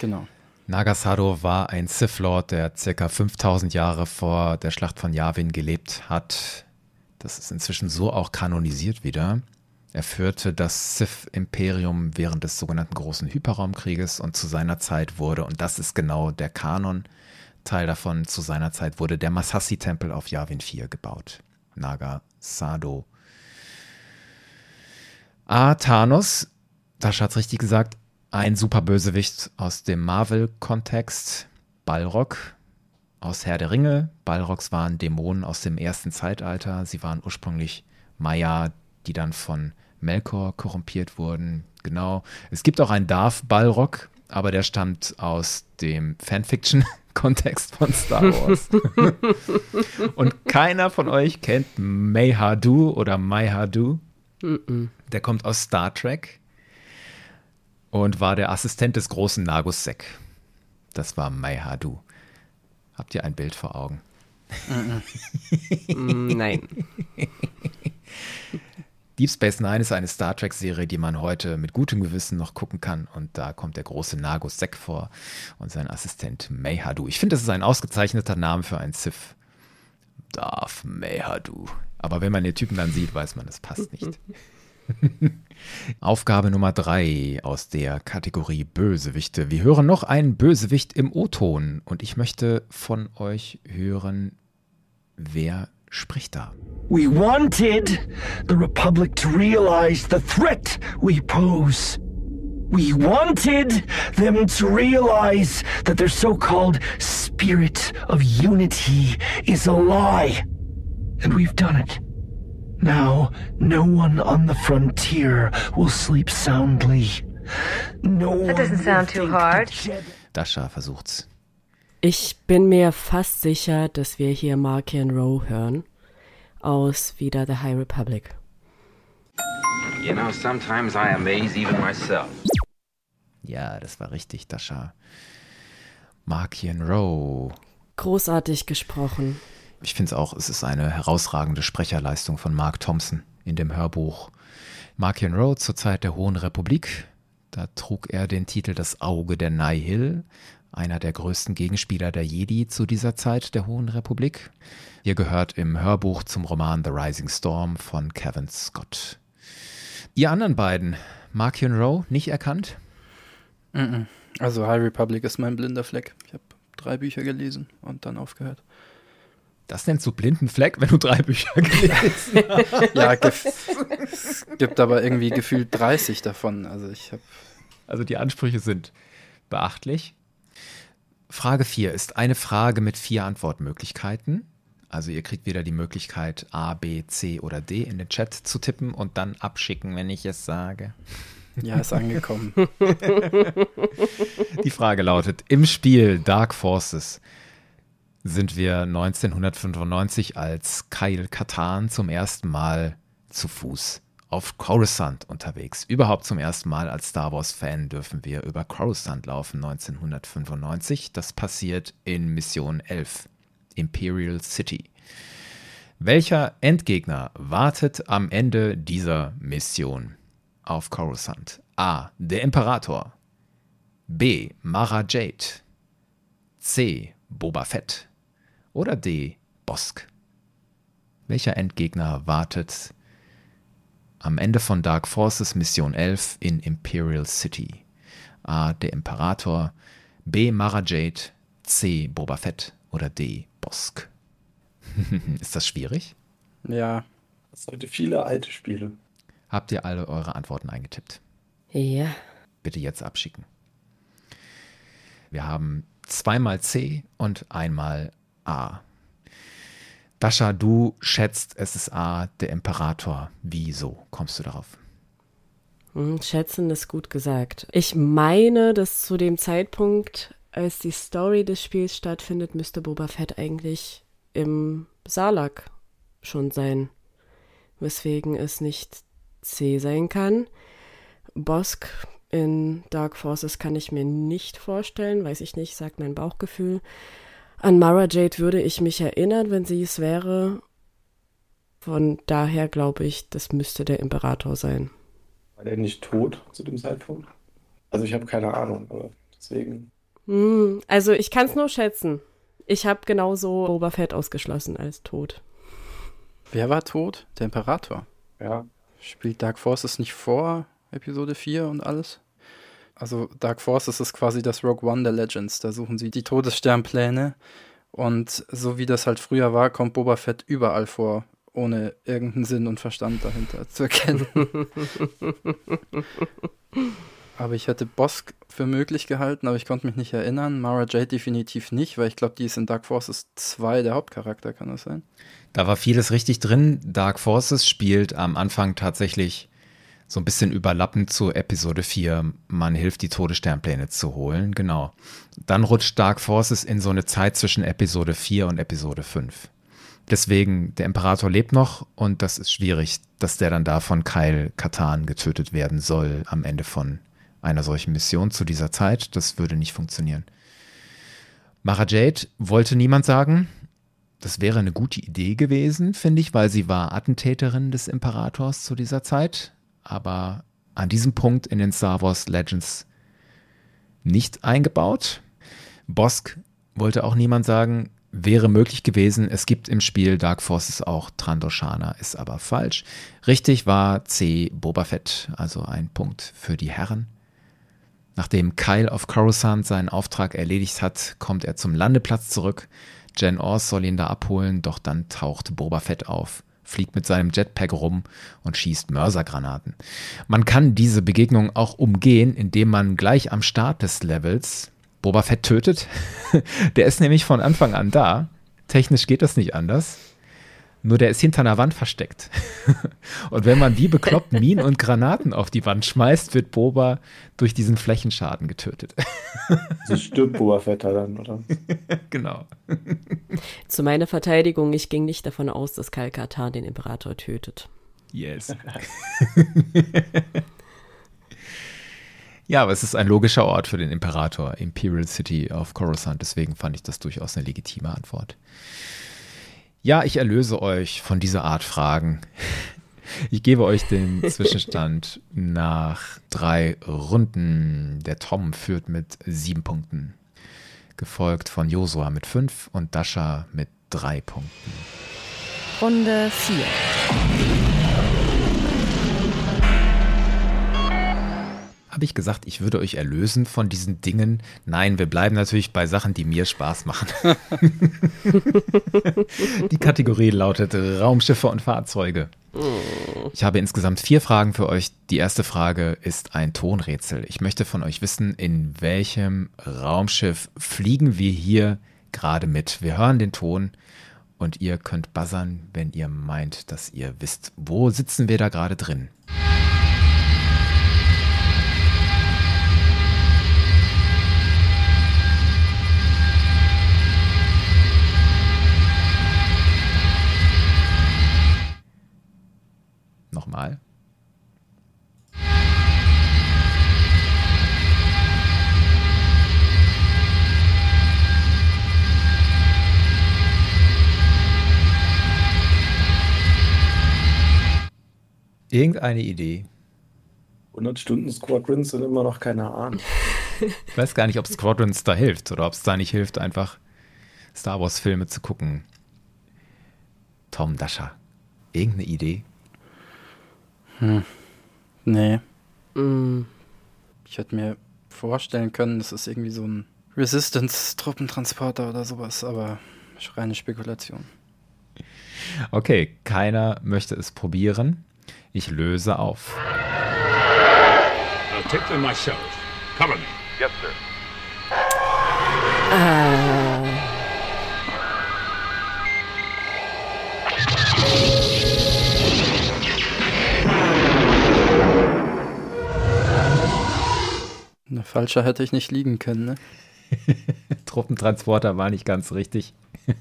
Genau. Nagasado war ein Sith-Lord, der circa 5000 Jahre vor der Schlacht von Yavin gelebt hat. Das ist inzwischen so auch kanonisiert wieder. Er führte das Sith-Imperium während des sogenannten Großen Hyperraumkrieges und zu seiner Zeit wurde, und das ist genau der Kanon, Teil davon, zu seiner Zeit wurde der Masassi-Tempel auf Yavin 4 gebaut. Nagasado. A. Thanos Sascha hat es richtig gesagt, ein super Bösewicht aus dem Marvel-Kontext, Balrog aus Herr der Ringe. Balrogs waren Dämonen aus dem ersten Zeitalter. Sie waren ursprünglich Maya, die dann von Melkor korrumpiert wurden. Genau. Es gibt auch einen Darth Balrog, aber der stammt aus dem Fanfiction-Kontext von Star Wars. Und keiner von euch kennt Mayhadu oder Mayhadu. Der kommt aus Star Trek und war der Assistent des großen Nagus Sek. Das war Maihadu. Habt ihr ein Bild vor Augen? Mm, nein. Deep Space Nine ist eine Star Trek-Serie, die man heute mit gutem Gewissen noch gucken kann. Und da kommt der große Nagus Sek vor und sein Assistent Mayhadu. Ich finde, das ist ein ausgezeichneter Name für einen Sith. Darth Mayhadu. Aber wenn man den Typen dann sieht, weiß man, es passt nicht. Aufgabe Nummer drei aus der Kategorie Bösewichte. Wir hören noch einen Bösewicht im O-Ton und ich möchte von euch hören, wer spricht da? We wanted the Republic to realize the threat we pose. We wanted them to realize that their so-called spirit of unity is a lie. And we've done it. Now, no one on the frontier will sleep soundly. No That doesn't sound too hard. Dasha versucht's. Ich bin mir fast sicher, dass wir hier Markian Rowe hören. Aus Wieder The High Republic. You know, sometimes I amaze even myself. Ja, das war richtig, Dasha. Markian Rowe. Großartig gesprochen. Ich finde es auch, es ist eine herausragende Sprecherleistung von Mark Thompson in dem Hörbuch. Markian Rowe zur Zeit der Hohen Republik. Da trug er den Titel Das Auge der Nihil, einer der größten Gegenspieler der Jedi zu dieser Zeit der Hohen Republik. Ihr gehört im Hörbuch zum Roman The Rising Storm von Kevin Scott. Ihr anderen beiden, Markian Rowe, nicht erkannt? Also High Republic ist mein blinder Fleck. Ich habe drei Bücher gelesen und dann aufgehört. Das nennst du blinden Fleck, wenn du drei Bücher gelesen hast. ja, es gibt aber irgendwie gefühlt 30 davon. Also ich habe. Also die Ansprüche sind beachtlich. Frage 4 ist eine Frage mit vier Antwortmöglichkeiten. Also ihr kriegt wieder die Möglichkeit, A, B, C oder D in den Chat zu tippen und dann abschicken, wenn ich es sage. Ja, ist angekommen. die Frage lautet, im Spiel Dark Forces sind wir 1995 als Kyle Katan zum ersten Mal zu Fuß auf Coruscant unterwegs. Überhaupt zum ersten Mal als Star Wars-Fan dürfen wir über Coruscant laufen 1995. Das passiert in Mission 11, Imperial City. Welcher Endgegner wartet am Ende dieser Mission auf Coruscant? A. Der Imperator. B. Mara Jade. C. Boba Fett. Oder D. Bosk. Welcher Endgegner wartet am Ende von Dark Forces Mission 11 in Imperial City? A. Der Imperator. B. Mara Jade. C. Boba Fett. Oder D. Bosk. Ist das schwierig? Ja. Das sind heute viele alte Spiele. Habt ihr alle eure Antworten eingetippt? Ja. Bitte jetzt abschicken. Wir haben zweimal C und einmal A. Dasha, du schätzt, es ist A, der Imperator. Wieso kommst du darauf? Hm, schätzen ist gut gesagt. Ich meine, dass zu dem Zeitpunkt, als die Story des Spiels stattfindet, müsste Boba Fett eigentlich im Salak schon sein. Weswegen es nicht C sein kann. Bosk in Dark Forces kann ich mir nicht vorstellen, weiß ich nicht, sagt mein Bauchgefühl. An Mara Jade würde ich mich erinnern, wenn sie es wäre. Von daher glaube ich, das müsste der Imperator sein. War der nicht tot zu dem Zeitpunkt? Also ich habe keine Ahnung, aber deswegen. Hm, also ich kann es nur schätzen. Ich habe genauso Boba Fett ausgeschlossen als tot. Wer war tot? Der Imperator. Ja. Spielt Dark Forces nicht vor Episode 4 und alles? Also Dark Forces ist quasi das Rogue One der Legends. Da suchen sie die Todessternpläne. Und so wie das halt früher war, kommt Boba Fett überall vor, ohne irgendeinen Sinn und Verstand dahinter zu erkennen. aber ich hätte Bosk für möglich gehalten, aber ich konnte mich nicht erinnern. Mara Jade definitiv nicht, weil ich glaube, die ist in Dark Forces 2 der Hauptcharakter, kann das sein? Da war vieles richtig drin. Dark Forces spielt am Anfang tatsächlich so ein bisschen überlappend zu Episode 4. Man hilft, die Todessternpläne zu holen, genau. Dann rutscht Dark Forces in so eine Zeit zwischen Episode 4 und Episode 5. Deswegen, der Imperator lebt noch und das ist schwierig, dass der dann da von Kyle Katan getötet werden soll am Ende von einer solchen Mission zu dieser Zeit. Das würde nicht funktionieren. Mara Jade wollte niemand sagen. Das wäre eine gute Idee gewesen, finde ich, weil sie war Attentäterin des Imperators zu dieser Zeit. Aber an diesem Punkt in den Star Wars Legends nicht eingebaut. Bosk wollte auch niemand sagen, wäre möglich gewesen. Es gibt im Spiel Dark Forces auch Trandoshana, ist aber falsch. Richtig war C. Boba Fett, also ein Punkt für die Herren. Nachdem Kyle auf Coruscant seinen Auftrag erledigt hat, kommt er zum Landeplatz zurück. Jen Ors soll ihn da abholen, doch dann taucht Boba Fett auf, fliegt mit seinem Jetpack rum und schießt Mörsergranaten. Man kann diese Begegnung auch umgehen, indem man gleich am Start des Levels Boba Fett tötet. Der ist nämlich von Anfang an da. Technisch geht das nicht anders. Nur der ist hinter einer Wand versteckt. und wenn man wie bekloppt Minen und Granaten auf die Wand schmeißt, wird Boba durch diesen Flächenschaden getötet. so stirbt Boba Fett dann, oder? genau. Zu meiner Verteidigung, ich ging nicht davon aus, dass Kalkatan den Imperator tötet. Yes. ja, aber es ist ein logischer Ort für den Imperator, Imperial City of Coruscant. Deswegen fand ich das durchaus eine legitime Antwort. Ja, ich erlöse euch von dieser Art Fragen. Ich gebe euch den Zwischenstand nach drei Runden. Der Tom führt mit sieben Punkten, gefolgt von Josua mit fünf und Dasha mit drei Punkten. Runde vier. Habe ich gesagt, ich würde euch erlösen von diesen Dingen? Nein, wir bleiben natürlich bei Sachen, die mir Spaß machen. die Kategorie lautet Raumschiffe und Fahrzeuge. Ich habe insgesamt vier Fragen für euch. Die erste Frage ist ein Tonrätsel. Ich möchte von euch wissen, in welchem Raumschiff fliegen wir hier gerade mit? Wir hören den Ton und ihr könnt buzzern, wenn ihr meint, dass ihr wisst, wo sitzen wir da gerade drin. Nochmal. Irgendeine Idee? 100 Stunden Squadrons sind immer noch keine Ahnung. ich weiß gar nicht, ob Squadrons da hilft oder ob es da nicht hilft, einfach Star Wars Filme zu gucken. Tom Dascher. Irgendeine Idee? Hm. Nee. Mm. Ich hätte mir vorstellen können, das ist irgendwie so ein Resistance-Truppentransporter oder sowas, aber reine Spekulation. Okay, keiner möchte es probieren. Ich löse auf. I'll take them myself. Cover me. Yes, sir. Äh. Eine falscher hätte ich nicht liegen können, ne? Truppentransporter war nicht ganz richtig.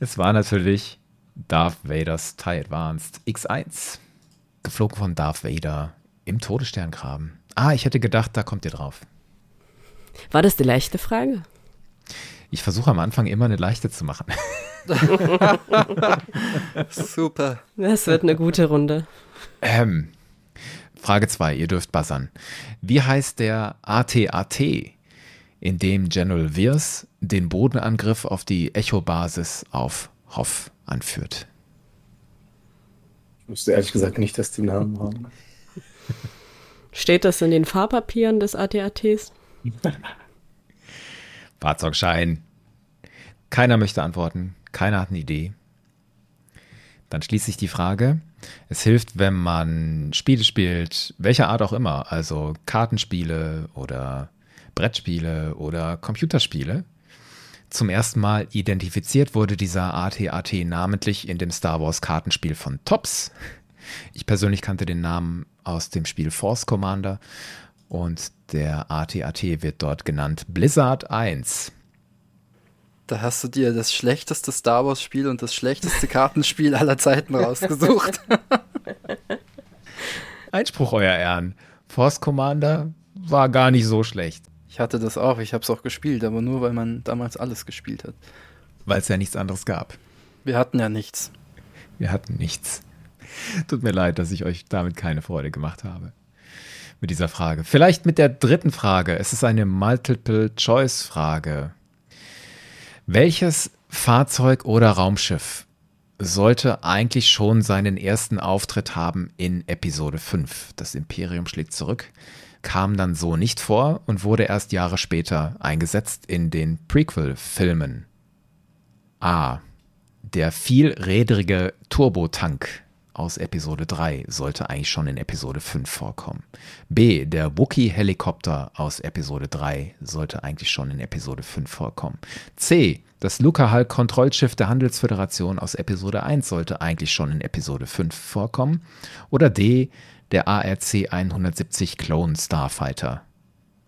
es war natürlich Darth Vaders TIE Advanced X1. Geflogen von Darth Vader im Todessterngraben. Ah, ich hätte gedacht, da kommt ihr drauf. War das die leichte Frage? Ich versuche am Anfang immer eine leichte zu machen. Super. Das wird eine gute Runde. Ähm, Frage 2, ihr dürft buzzern. Wie heißt der ATAT, in dem General Wirs den Bodenangriff auf die Echo-Basis auf Hoff anführt. Ich wusste ehrlich gesagt nicht, dass die Namen haben. Steht das in den Fahrpapieren des ATATs? Fahrzeugschein. Keiner möchte antworten. Keiner hat eine Idee. Dann schließt sich die Frage. Es hilft, wenn man Spiele spielt, welcher Art auch immer, also Kartenspiele oder Brettspiele oder Computerspiele. Zum ersten Mal identifiziert wurde dieser AT-AT namentlich in dem Star Wars Kartenspiel von Tops. Ich persönlich kannte den Namen aus dem Spiel Force Commander und der AT-AT wird dort genannt Blizzard 1. Da hast du dir das schlechteste Star Wars Spiel und das schlechteste Kartenspiel aller Zeiten rausgesucht. Einspruch, euer Ehren. Force Commander war gar nicht so schlecht. Ich hatte das auch, ich habe es auch gespielt, aber nur weil man damals alles gespielt hat. Weil es ja nichts anderes gab. Wir hatten ja nichts. Wir hatten nichts. Tut mir leid, dass ich euch damit keine Freude gemacht habe. Mit dieser Frage. Vielleicht mit der dritten Frage. Es ist eine Multiple-Choice-Frage. Welches Fahrzeug oder Raumschiff sollte eigentlich schon seinen ersten Auftritt haben in Episode 5? Das Imperium schlägt zurück kam dann so nicht vor und wurde erst Jahre später eingesetzt in den Prequel-Filmen. A. Der vielrädrige Turbotank aus Episode 3 sollte eigentlich schon in Episode 5 vorkommen. B. Der Wookiee-Helikopter aus Episode 3 sollte eigentlich schon in Episode 5 vorkommen. C. Das Luca-Hulk-Kontrollschiff der Handelsföderation aus Episode 1 sollte eigentlich schon in Episode 5 vorkommen. Oder D der ARC 170 Clone Starfighter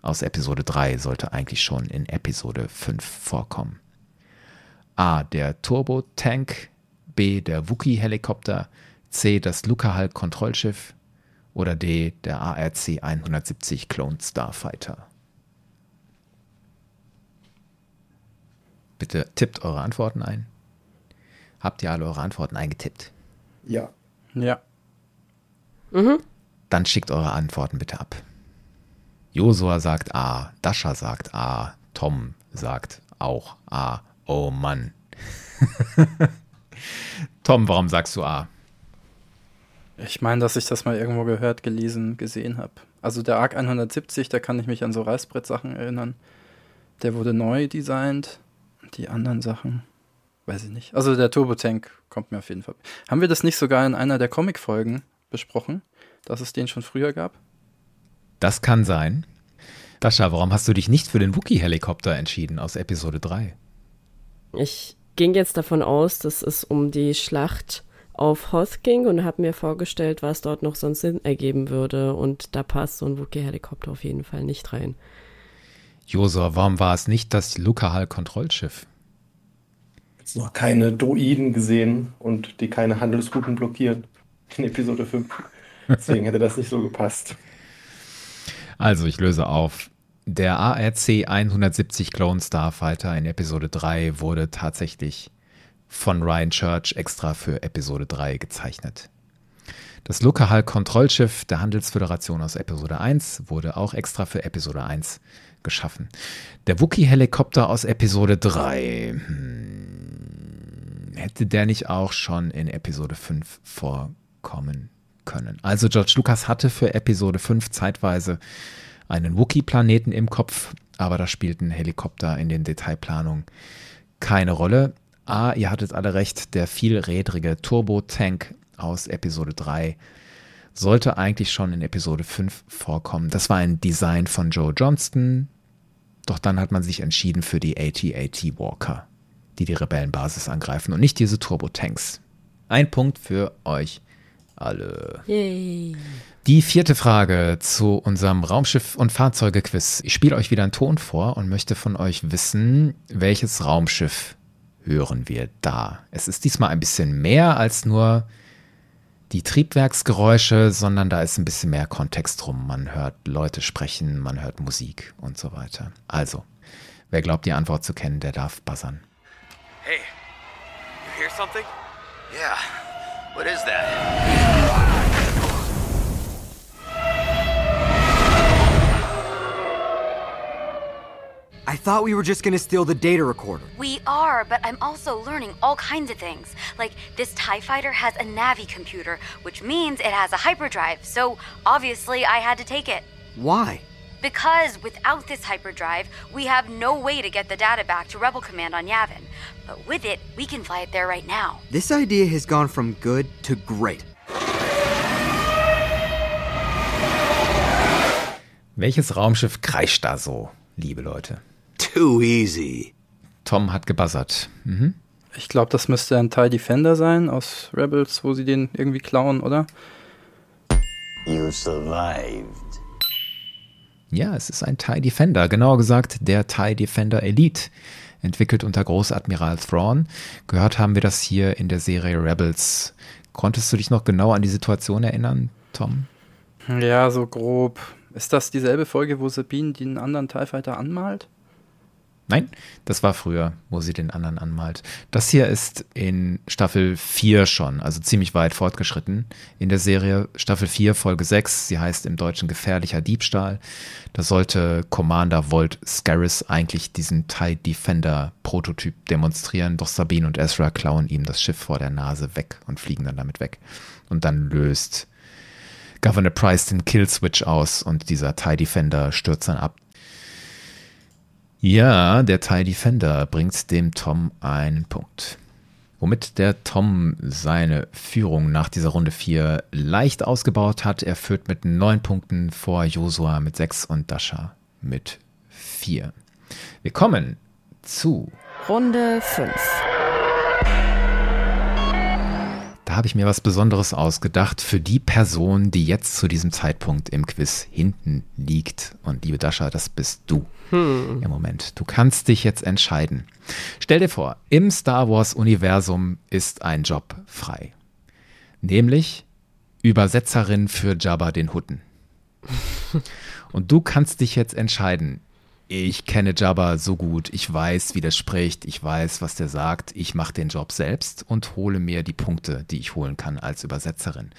aus Episode 3 sollte eigentlich schon in Episode 5 vorkommen. A. Der Turbo-Tank, B. Der Wookiee-Helikopter, C. Das Lucahulk-Kontrollschiff oder D. Der ARC 170 Clone Starfighter. Bitte tippt eure Antworten ein. Habt ihr alle eure Antworten eingetippt? Ja. Ja. Mhm. Dann schickt eure Antworten bitte ab. Josua sagt A, Dasha sagt A, Tom sagt auch A. Oh Mann. Tom, warum sagst du A? Ich meine, dass ich das mal irgendwo gehört, gelesen, gesehen habe. Also der ARC 170, da kann ich mich an so Reißbrett-Sachen erinnern. Der wurde neu designt. Die anderen Sachen, weiß ich nicht. Also der Turbo-Tank kommt mir auf jeden Fall. Haben wir das nicht sogar in einer der Comic-Folgen besprochen? dass es den schon früher gab? Das kann sein. Dasha, warum hast du dich nicht für den Wookiee-Helikopter entschieden aus Episode 3? Ich ging jetzt davon aus, dass es um die Schlacht auf Hoth ging und habe mir vorgestellt, was dort noch sonst Sinn ergeben würde. Und da passt so ein Wookiee-Helikopter auf jeden Fall nicht rein. Josua, warum war es nicht das Lukahal-Kontrollschiff? Jetzt noch keine Droiden gesehen und die keine Handelsrouten blockieren. in Episode 5. Deswegen hätte das nicht so gepasst. Also, ich löse auf. Der ARC 170 Clone Starfighter in Episode 3 wurde tatsächlich von Ryan Church extra für Episode 3 gezeichnet. Das Lokahal Kontrollschiff der Handelsföderation aus Episode 1 wurde auch extra für Episode 1 geschaffen. Der Wookie-Helikopter aus Episode 3. Hm, hätte der nicht auch schon in Episode 5 vorkommen können? Also George Lucas hatte für Episode 5 zeitweise einen Wookie-Planeten im Kopf, aber da spielten Helikopter in den Detailplanungen keine Rolle. Ah, ihr hattet alle recht, der vielrädrige Turbo-Tank aus Episode 3 sollte eigentlich schon in Episode 5 vorkommen. Das war ein Design von Joe Johnston, doch dann hat man sich entschieden für die AT-AT Walker, die die Rebellenbasis angreifen und nicht diese Turbo-Tanks. Ein Punkt für euch alle. Yay. Die vierte Frage zu unserem Raumschiff- und Fahrzeuge-Quiz. Ich spiele euch wieder einen Ton vor und möchte von euch wissen, welches Raumschiff hören wir da. Es ist diesmal ein bisschen mehr als nur die Triebwerksgeräusche, sondern da ist ein bisschen mehr Kontext drum. Man hört Leute sprechen, man hört Musik und so weiter. Also, wer glaubt die Antwort zu kennen, der darf buzzern. Hey, you hear something? Yeah. What is that? I thought we were just gonna steal the data recorder. We are, but I'm also learning all kinds of things. Like, this TIE fighter has a Navi computer, which means it has a hyperdrive, so obviously I had to take it. Why? Because without this hyperdrive, we have no way to get the data back to Rebel Command on Yavin. But with it, we can fly it there right now. This idea has gone from good to great. Welches Raumschiff kreischt da so, liebe Leute? Too easy. Tom hat gebuzzert. Mhm. Ich glaube, das müsste ein TIE Defender sein aus Rebels, wo sie den irgendwie klauen, oder? You survived. Ja, es ist ein TIE Defender, genauer gesagt der TIE Defender Elite, entwickelt unter Großadmiral Thrawn. Gehört haben wir das hier in der Serie Rebels. Konntest du dich noch genau an die Situation erinnern, Tom? Ja, so grob. Ist das dieselbe Folge, wo Sabine den anderen TIE Fighter anmalt? Nein, das war früher, wo sie den anderen anmalt. Das hier ist in Staffel 4 schon, also ziemlich weit fortgeschritten in der Serie. Staffel 4, Folge 6, sie heißt im Deutschen gefährlicher Diebstahl. Da sollte Commander Volt Scaris eigentlich diesen TIE Defender Prototyp demonstrieren, doch Sabine und Ezra klauen ihm das Schiff vor der Nase weg und fliegen dann damit weg. Und dann löst Governor Price den Killswitch aus und dieser TIE Defender stürzt dann ab. Ja, der TIE Defender bringt dem Tom einen Punkt. Womit der Tom seine Führung nach dieser Runde 4 leicht ausgebaut hat. Er führt mit 9 Punkten vor Josua mit 6 und Dasha mit 4. Wir kommen zu Runde 5. Da habe ich mir was Besonderes ausgedacht für die Person, die jetzt zu diesem Zeitpunkt im Quiz hinten liegt. Und liebe Dasha, das bist du. Hm. Im Moment. Du kannst dich jetzt entscheiden. Stell dir vor, im Star Wars-Universum ist ein Job frei. Nämlich Übersetzerin für Jabba den Hutten. Und du kannst dich jetzt entscheiden, ich kenne Jabba so gut, ich weiß, wie der spricht, ich weiß, was der sagt, ich mache den Job selbst und hole mir die Punkte, die ich holen kann als Übersetzerin.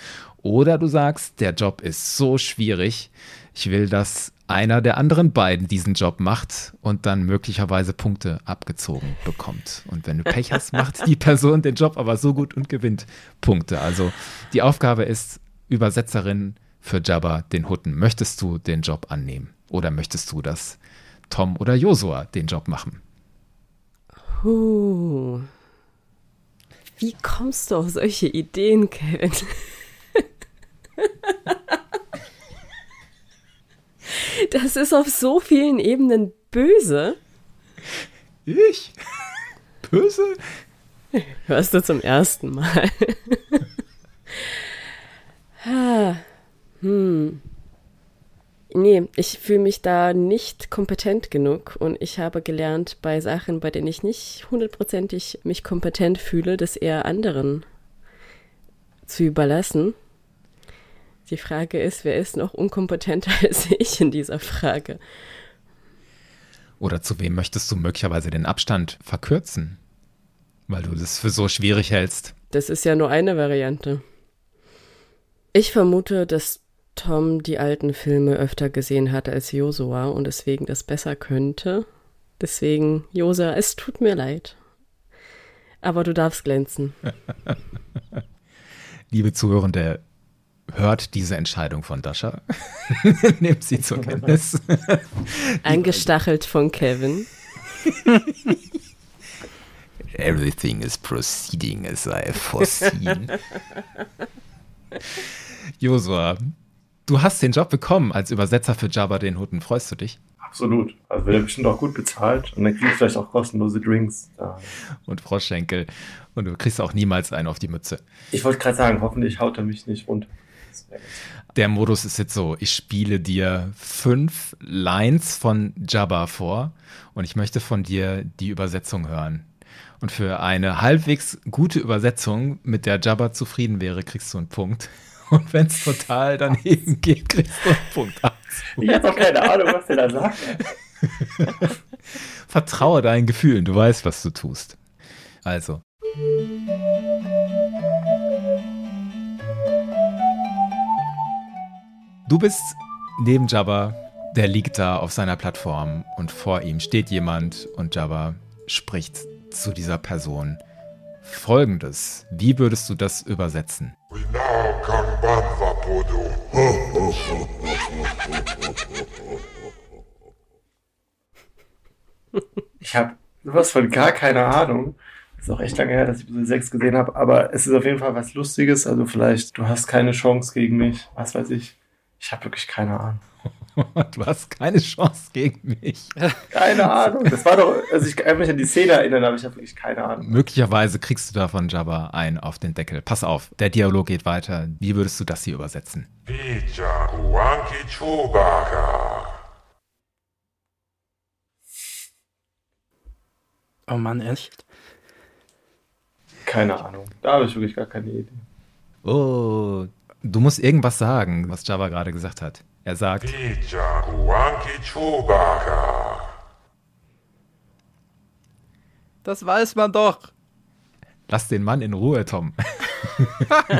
Oder du sagst, der Job ist so schwierig, ich will, dass einer der anderen beiden diesen Job macht und dann möglicherweise Punkte abgezogen bekommt. Und wenn du Pech hast, macht die Person den Job aber so gut und gewinnt Punkte. Also die Aufgabe ist, Übersetzerin für Jabba den Hutten. Möchtest du den Job annehmen? Oder möchtest du das Tom oder Josua den Job machen. Huh. Wie kommst du auf solche Ideen, Kevin? Das ist auf so vielen Ebenen böse. Ich? Böse? Hörst du zum ersten Mal. hm. Nee, ich fühle mich da nicht kompetent genug und ich habe gelernt, bei Sachen, bei denen ich nicht hundertprozentig mich kompetent fühle, das eher anderen zu überlassen. Die Frage ist, wer ist noch unkompetenter als ich in dieser Frage? Oder zu wem möchtest du möglicherweise den Abstand verkürzen? Weil du das für so schwierig hältst. Das ist ja nur eine Variante. Ich vermute, dass Tom die alten Filme öfter gesehen hat als Josua und deswegen das besser könnte. Deswegen, Josa, es tut mir leid. Aber du darfst glänzen. Liebe Zuhörende, hört diese Entscheidung von Dasha. Nehmt sie zur Kenntnis. Eingestachelt von Kevin. Everything is proceeding as I foreseen. Josua, du hast den Job bekommen als Übersetzer für Jabba den Hutten. Freust du dich? Absolut. Also wird er bestimmt auch gut bezahlt und dann kriegst du vielleicht auch kostenlose Drinks. Da. Und Froschschenkel. Und du kriegst auch niemals einen auf die Mütze. Ich wollte gerade sagen, hoffentlich haut er mich nicht runter. Der Modus ist jetzt so, ich spiele dir fünf Lines von Jabba vor und ich möchte von dir die Übersetzung hören. Und für eine halbwegs gute Übersetzung, mit der Jabba zufrieden wäre, kriegst du einen Punkt. Und wenn es total daneben geht, kriegst du einen Punkt dazu. Ich habe doch keine Ahnung, was der da sagt. Vertraue deinen Gefühlen, du weißt, was du tust. Also. Du bist neben Jabba, der liegt da auf seiner Plattform und vor ihm steht jemand und Jabba spricht zu dieser Person. Folgendes, wie würdest du das übersetzen? Ich habe sowas von gar keine Ahnung. Das ist auch echt lange her, dass ich diese sechs gesehen habe, aber es ist auf jeden Fall was Lustiges. Also vielleicht, du hast keine Chance gegen mich, was weiß ich. Ich habe wirklich keine Ahnung. du hast keine Chance gegen mich. Keine Ahnung. Das war doch, also ich kann mich an die Szene erinnern, aber ich habe wirklich keine Ahnung. Möglicherweise kriegst du da von Jabba ein auf den Deckel. Pass auf, der Dialog geht weiter. Wie würdest du das hier übersetzen? Oh Mann, echt? Keine Ahnung. Da habe ich wirklich gar keine Idee. Oh, du musst irgendwas sagen, was Jabba gerade gesagt hat. Er sagt. Das weiß man doch. Lass den Mann in Ruhe, Tom.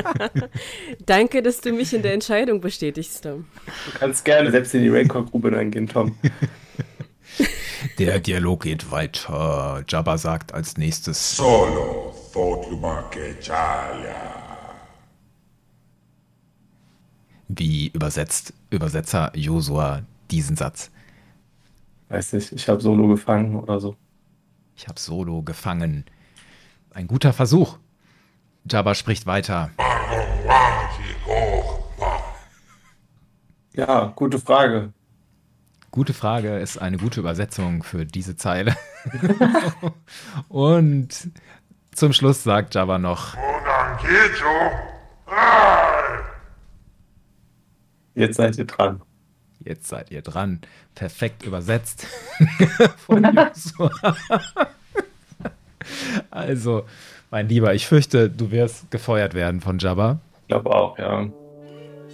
Danke, dass du mich in der Entscheidung bestätigst, Tom. Du kannst gerne selbst in die Rancor-Grube reingehen, Tom. Der Dialog geht weiter. Jabba sagt als nächstes. Solo Thotlumake Chaya. Wie übersetzt Übersetzer Josua diesen Satz? Weiß nicht, ich habe Solo gefangen oder so. Ich habe Solo gefangen. Ein guter Versuch. Jabba spricht weiter. Ja, gute Frage. Gute Frage ist eine gute Übersetzung für diese Zeile. Und zum Schluss sagt Jabba noch. Jetzt seid ihr dran. Jetzt seid ihr dran. Perfekt übersetzt von Joshua. also, mein Lieber, ich fürchte, du wirst gefeuert werden von Jabba. Ich glaube auch, ja.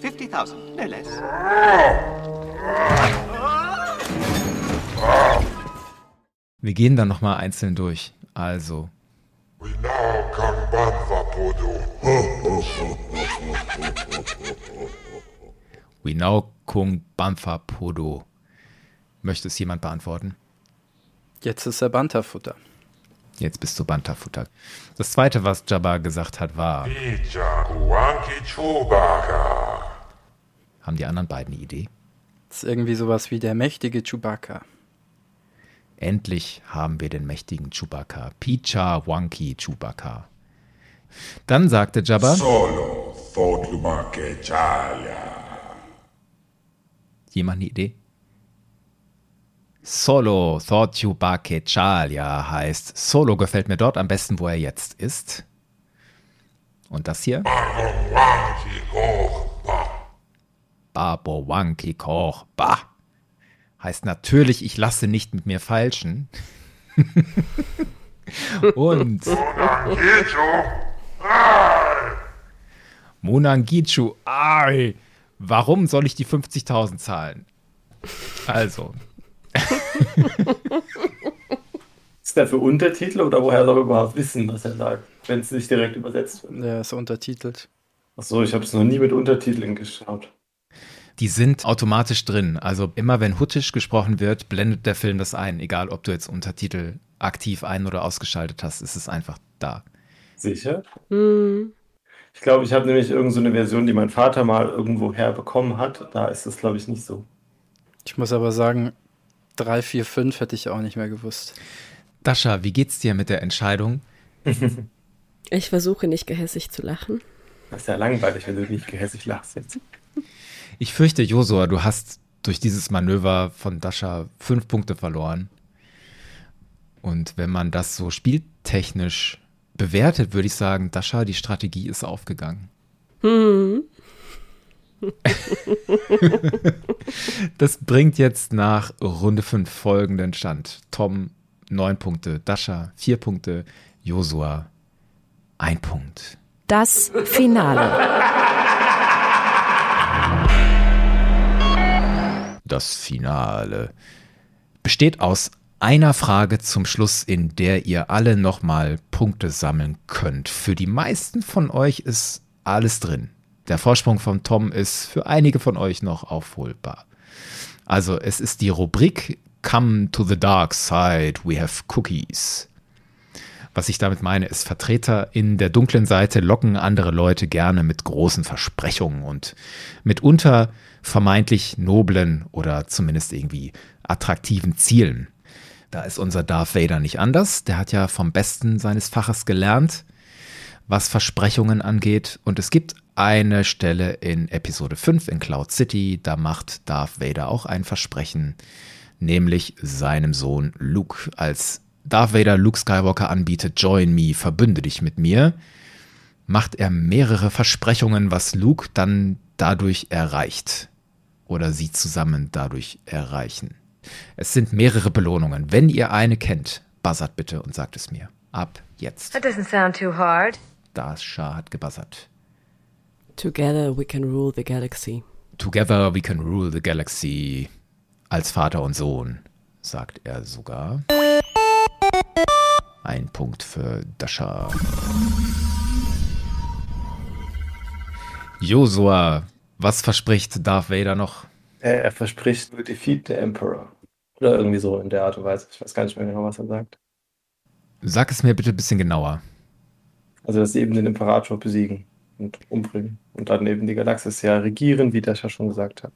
50.000, no less. Wir gehen dann nochmal einzeln durch. Also. We now Kung Bantha Podo. Möchte es jemand beantworten? Jetzt ist er Banterfutter. Jetzt bist du Banterfutter. Das zweite, was Jabba gesagt hat, war. Haben die anderen beiden eine Idee? Das ist irgendwie sowas wie der mächtige Chewbacca. Endlich haben wir den mächtigen Chewbacca. Picha Wanki Chewbacca. Dann sagte Jabba. Solo Thotlumake Chaya. Jemand eine Idee? Solo Thotyubake Chalia heißt, Solo gefällt mir dort am besten, wo er jetzt ist. Und das hier? Babo Wanki Koch Ba. Heißt natürlich, ich lasse nicht mit mir feilschen. Und. Monangichu. Ai. Warum soll ich die 50.000 zahlen? Also. Ist der für Untertitel oder woher soll er überhaupt wissen, was er sagt, wenn es nicht direkt übersetzt wird? Der ist untertitelt. Achso, ich habe es noch nie mit Untertiteln geschaut. Die sind automatisch drin. Also immer wenn Huttisch gesprochen wird, blendet der Film das ein. Egal, ob du jetzt Untertitel aktiv ein- oder ausgeschaltet hast, ist es einfach da. Sicher? Hm. Ich glaube, ich habe nämlich irgendeine so eine Version, die mein Vater mal irgendwo herbekommen hat. Da ist es, glaube ich, nicht so. Ich muss aber sagen, 3, 4, 5 hätte ich auch nicht mehr gewusst. Dascha, wie geht's dir mit der Entscheidung? Ich versuche nicht gehässig zu lachen. Das ist ja langweilig, wenn du nicht gehässig lachst jetzt. Ich fürchte, Josua, du hast durch dieses Manöver von Dascha fünf Punkte verloren. Und wenn man das so spieltechnisch bewertet, würde ich sagen, Dascha, die Strategie ist aufgegangen. Hm. das bringt jetzt nach Runde 5 folgenden Stand. Tom 9 Punkte, Dascha 4 Punkte, Josua 1 Punkt. Das Finale. Das Finale besteht aus einer Frage zum Schluss, in der ihr alle nochmal Punkte sammeln könnt. Für die meisten von euch ist alles drin. Der Vorsprung von Tom ist für einige von euch noch aufholbar. Also es ist die Rubrik Come to the Dark Side, we have cookies. Was ich damit meine, ist, Vertreter in der dunklen Seite locken andere Leute gerne mit großen Versprechungen und mitunter vermeintlich noblen oder zumindest irgendwie attraktiven Zielen. Da ist unser Darth Vader nicht anders. Der hat ja vom Besten seines Faches gelernt, was Versprechungen angeht. Und es gibt eine Stelle in Episode 5 in Cloud City, da macht Darth Vader auch ein Versprechen, nämlich seinem Sohn Luke. Als Darth Vader Luke Skywalker anbietet, join me, verbünde dich mit mir, macht er mehrere Versprechungen, was Luke dann dadurch erreicht. Oder sie zusammen dadurch erreichen. Es sind mehrere Belohnungen. Wenn ihr eine kennt, buzzert bitte und sagt es mir. Ab jetzt. That doesn't sound too hard. Dasha hat gebuzzert. Together we can rule the galaxy. Together we can rule the galaxy. Als Vater und Sohn, sagt er sogar. Ein Punkt für Dasha. Josua, was verspricht Darth Vader noch? Er, er verspricht to defeat the Emperor. Oder irgendwie so in der Art und Weise. Ich weiß gar nicht mehr genau, was er sagt. Sag es mir bitte ein bisschen genauer. Also, dass sie eben den Imperator besiegen und umbringen. Und dann eben die Galaxis ja regieren, wie Dasha schon gesagt hat.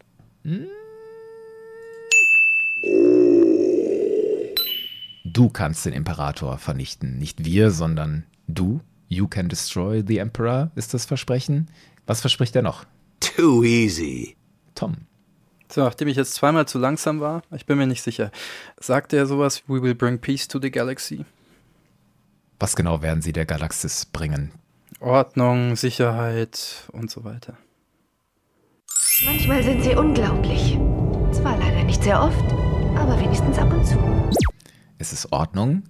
Du kannst den Imperator vernichten. Nicht wir, sondern du. You can destroy the Emperor, ist das Versprechen. Was verspricht er noch? Too easy. Tom. So, nachdem ich jetzt zweimal zu langsam war, ich bin mir nicht sicher, sagt er sowas, we will bring peace to the galaxy? Was genau werden sie der Galaxis bringen? Ordnung, Sicherheit und so weiter. Manchmal sind sie unglaublich. Zwar leider nicht sehr oft, aber wenigstens ab und zu. Ist es Ordnung?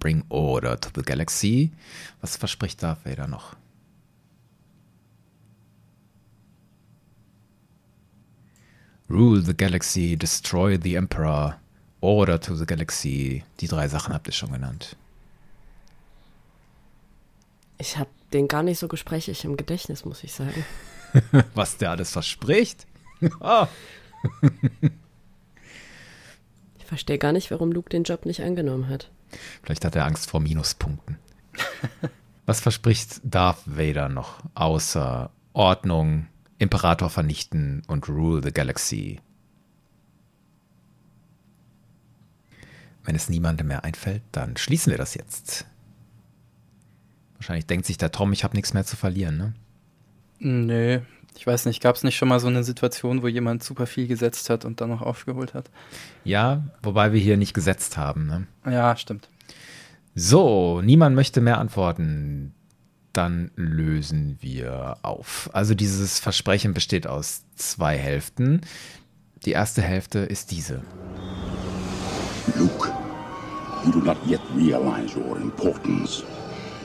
Bring Order to the Galaxy. Was verspricht Darth Vader noch? Rule the Galaxy, destroy the Emperor, Order to the Galaxy. Die drei Sachen habt ihr schon genannt. Ich habe den gar nicht so gesprächig im Gedächtnis, muss ich sagen. Was der alles verspricht? oh. Ich verstehe gar nicht, warum Luke den Job nicht angenommen hat. Vielleicht hat er Angst vor Minuspunkten. Was verspricht Darth Vader noch außer Ordnung, Imperator vernichten und Rule the Galaxy? Wenn es niemandem mehr einfällt, dann schließen wir das jetzt. Wahrscheinlich denkt sich der Tom, ich habe nichts mehr zu verlieren, ne? Nee, ich weiß nicht, gab es nicht schon mal so eine Situation, wo jemand super viel gesetzt hat und dann noch aufgeholt hat? Ja, wobei wir hier nicht gesetzt haben, ne? Ja, stimmt. So, niemand möchte mehr antworten. Dann lösen wir auf. Also dieses Versprechen besteht aus zwei Hälften. Die erste Hälfte ist diese. Luke, you do not yet realize your importance.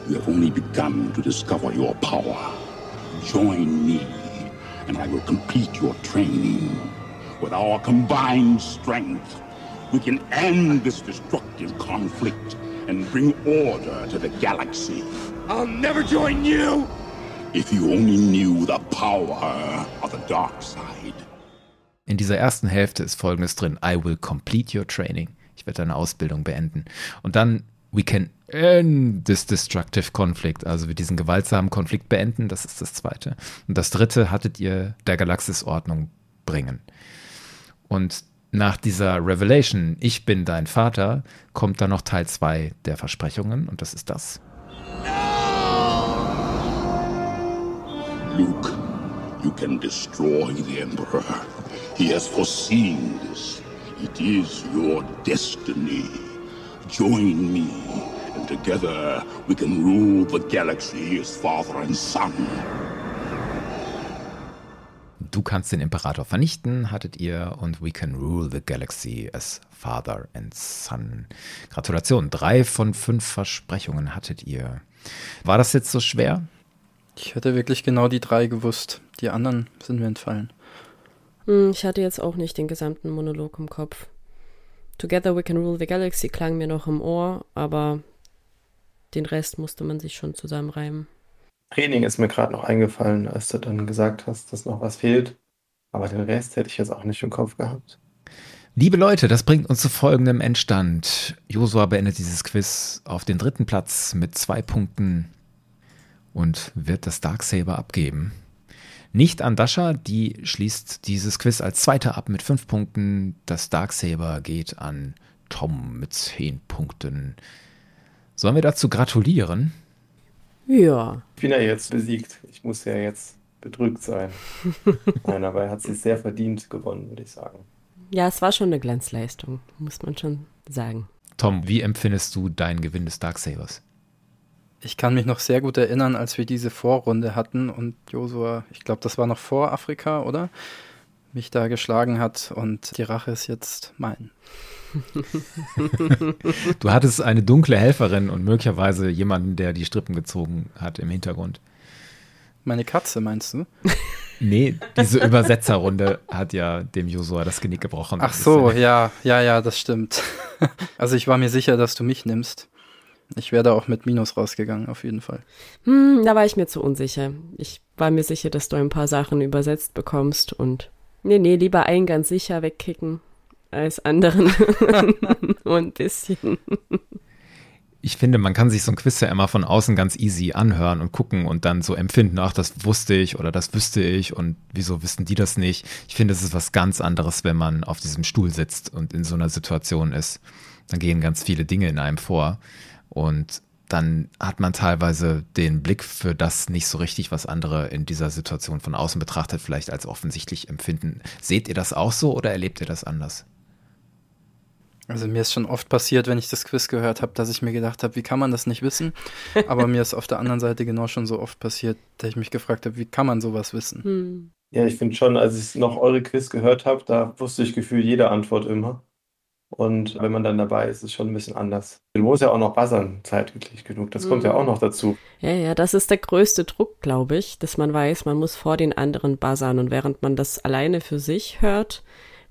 You have only begun to discover your power. Join me, and I will complete your training. With our combined strength, we can end this destructive conflict and bring order to the galaxy. I'll never join you! If you only knew the power of the dark side. In dieser ersten Hälfte ist folgendes drin: I will complete your training. Ich werde deine Ausbildung beenden. Und dann we can end this destructive conflict, also wir diesen gewaltsamen Konflikt beenden, das ist das zweite. Und das dritte hattet ihr der Galaxis Ordnung bringen. Und nach dieser Revelation, ich bin dein Vater, kommt dann noch Teil 2 der Versprechungen und das ist das. Luke, you can destroy the Emperor. He has foreseen this. It is your destiny. Join me, and together we can rule the galaxy as father and son. Du kannst den Imperator vernichten, hattet ihr, und we can rule the galaxy as father and son. Gratulation, drei von fünf Versprechungen hattet ihr. War das jetzt so schwer? Ich hätte wirklich genau die drei gewusst. Die anderen sind mir entfallen. Hm, ich hatte jetzt auch nicht den gesamten Monolog im Kopf. Together we can rule the galaxy klang mir noch im Ohr, aber den Rest musste man sich schon zusammenreimen. Training ist mir gerade noch eingefallen, als du dann gesagt hast, dass noch was fehlt. Aber den Rest hätte ich jetzt auch nicht im Kopf gehabt. Liebe Leute, das bringt uns zu folgendem Endstand. Josua beendet dieses Quiz auf den dritten Platz mit zwei Punkten und wird das Darksaber abgeben. Nicht an Dasha, die schließt dieses Quiz als Zweiter ab mit fünf Punkten. Das Darksaber geht an Tom mit zehn Punkten. Sollen wir dazu gratulieren? Ja. Ich bin ja jetzt besiegt. Ich muss ja jetzt bedrückt sein. Nein, aber er hat sich sehr verdient gewonnen, würde ich sagen. Ja, es war schon eine Glanzleistung, muss man schon sagen. Tom, wie empfindest du deinen Gewinn des Darksabers? Ich kann mich noch sehr gut erinnern, als wir diese Vorrunde hatten und Josua, ich glaube, das war noch vor Afrika, oder? Mich da geschlagen hat und die Rache ist jetzt mein. du hattest eine dunkle Helferin und möglicherweise jemanden, der die Strippen gezogen hat im Hintergrund. Meine Katze, meinst du? Nee, diese Übersetzerrunde hat ja dem Josua das Genick gebrochen. Ach so, ja, ja, ja, das stimmt. Also ich war mir sicher, dass du mich nimmst. Ich wäre da auch mit Minus rausgegangen, auf jeden Fall. Hm, da war ich mir zu unsicher. Ich war mir sicher, dass du ein paar Sachen übersetzt bekommst und nee, nee, lieber einen ganz sicher wegkicken als anderen. Nur ein bisschen. Ich finde, man kann sich so ein Quiz ja immer von außen ganz easy anhören und gucken und dann so empfinden, ach, das wusste ich oder das wüsste ich und wieso wissen die das nicht? Ich finde, es ist was ganz anderes, wenn man auf diesem Stuhl sitzt und in so einer Situation ist. Dann gehen ganz viele Dinge in einem vor und dann hat man teilweise den Blick für das nicht so richtig, was andere in dieser Situation von außen betrachtet vielleicht als offensichtlich empfinden. Seht ihr das auch so oder erlebt ihr das anders? Also mir ist schon oft passiert, wenn ich das Quiz gehört habe, dass ich mir gedacht habe, wie kann man das nicht wissen? Aber mir ist auf der anderen Seite genau schon so oft passiert, dass ich mich gefragt habe, wie kann man sowas wissen? Hm. Ja, ich finde schon, als ich noch eure Quiz gehört habe, da wusste ich gefühlt jede Antwort immer. Und wenn man dann dabei ist, ist es schon ein bisschen anders. Du musst ja auch noch buzzern, zeitlich genug. Das kommt ja Mhm. auch noch dazu. Ja, ja, das ist der größte Druck, glaube ich, dass man weiß, man muss vor den anderen buzzern und während man das alleine für sich hört,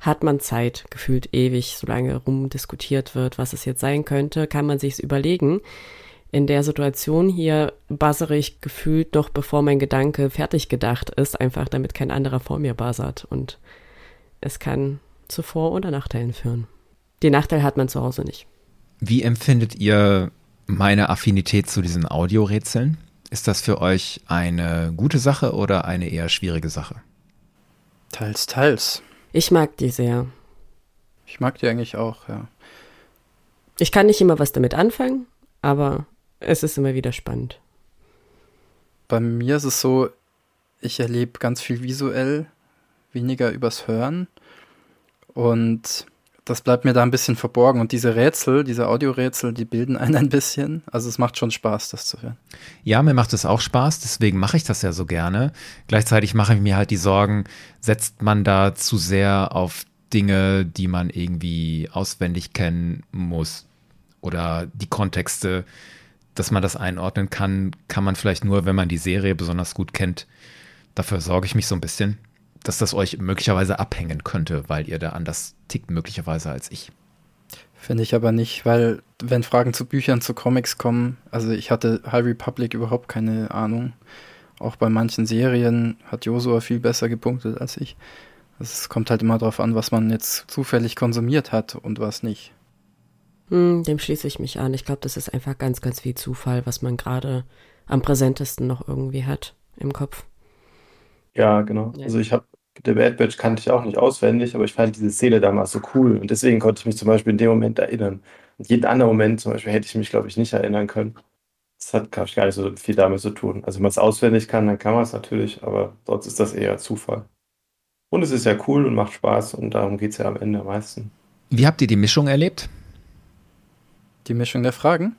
hat man Zeit, gefühlt ewig, solange rumdiskutiert wird, was es jetzt sein könnte, kann man sich's überlegen. In der Situation hier buzzere ich gefühlt noch, bevor mein Gedanke fertig gedacht ist, einfach damit kein anderer vor mir buzzert und es kann zu Vor- oder Nachteilen führen. Den Nachteil hat man zu Hause nicht. Wie empfindet ihr meine Affinität zu diesen Audiorätseln? Ist das für euch eine gute Sache oder eine eher schwierige Sache? Teils, teils. Ich mag die sehr. Ich mag die eigentlich auch, ja. Ich kann nicht immer was damit anfangen, aber es ist immer wieder spannend. Bei mir ist es so, ich erlebe ganz viel visuell, weniger übers Hören. Und das bleibt mir da ein bisschen verborgen. Und diese Rätsel, diese Audiorätsel, die bilden einen ein bisschen. Also es macht schon Spaß, das zu hören. Ja, mir macht es auch Spaß, deswegen mache ich das ja so gerne. Gleichzeitig mache ich mir halt die Sorgen, setzt man da zu sehr auf Dinge, die man irgendwie auswendig kennen muss oder die Kontexte, dass man das einordnen kann, kann man vielleicht nur, wenn man die Serie besonders gut kennt. Dafür sorge ich mich so ein bisschen, dass das euch möglicherweise abhängen könnte, weil ihr da anders tickt möglicherweise als ich. Finde ich aber nicht, weil wenn Fragen zu Büchern, zu Comics kommen, also ich hatte High Republic überhaupt keine Ahnung. Auch bei manchen Serien hat Josua viel besser gepunktet als ich. Es kommt halt immer darauf an, was man jetzt zufällig konsumiert hat und was nicht. Hm, dem schließe ich mich an. Ich glaube, das ist einfach ganz, ganz viel Zufall, was man gerade am präsentesten noch irgendwie hat im Kopf. Ja, genau. Ja. Also ich habe The Bad Batch kannte ich auch nicht auswendig, aber ich fand diese Szene damals so cool und deswegen konnte ich mich zum Beispiel in dem Moment erinnern. Und jeden anderen Moment zum Beispiel hätte ich mich, glaube ich, nicht erinnern können. Das hat, glaube ich, gar nicht so viel damit zu tun. Also wenn man es auswendig kann, dann kann man es natürlich, aber sonst ist das eher Zufall. Und es ist ja cool und macht Spaß und darum geht es ja am Ende am meisten. Wie habt ihr die Mischung erlebt? Die Mischung der Fragen?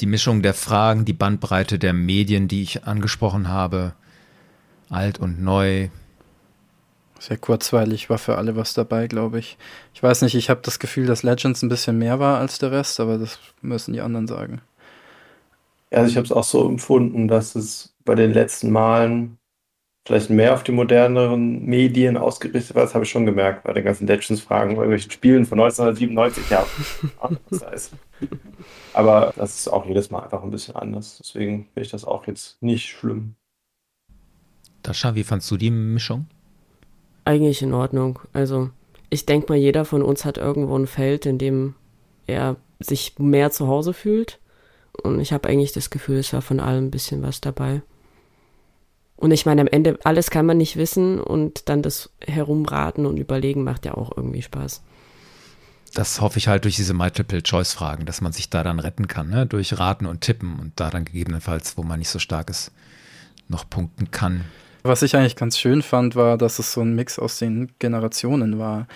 Die Mischung der Fragen, die Bandbreite der Medien, die ich angesprochen habe, alt und neu. Sehr kurzweilig war für alle was dabei, glaube ich. Ich weiß nicht, ich habe das Gefühl, dass Legends ein bisschen mehr war als der Rest, aber das müssen die anderen sagen. Ja, also ich habe es auch so empfunden, dass es bei den letzten Malen vielleicht mehr auf die moderneren Medien ausgerichtet war. Das habe ich schon gemerkt bei den ganzen Legends-Fragen, bei irgendwelchen Spielen von 1997. Ja, anders Aber das ist auch jedes Mal einfach ein bisschen anders. Deswegen finde ich das auch jetzt nicht schlimm. Dascha, wie fandst du die Mischung? Eigentlich in Ordnung. Also, ich denke mal, jeder von uns hat irgendwo ein Feld, in dem er sich mehr zu Hause fühlt. Und ich habe eigentlich das Gefühl, es war von allem ein bisschen was dabei. Und ich meine, am Ende, alles kann man nicht wissen und dann das Herumraten und Überlegen macht ja auch irgendwie Spaß. Das hoffe ich halt durch diese Multiple-Choice-Fragen, dass man sich da dann retten kann, ne? durch Raten und Tippen und da dann gegebenenfalls, wo man nicht so stark ist, noch punkten kann. Was ich eigentlich ganz schön fand, war, dass es so ein Mix aus den Generationen war.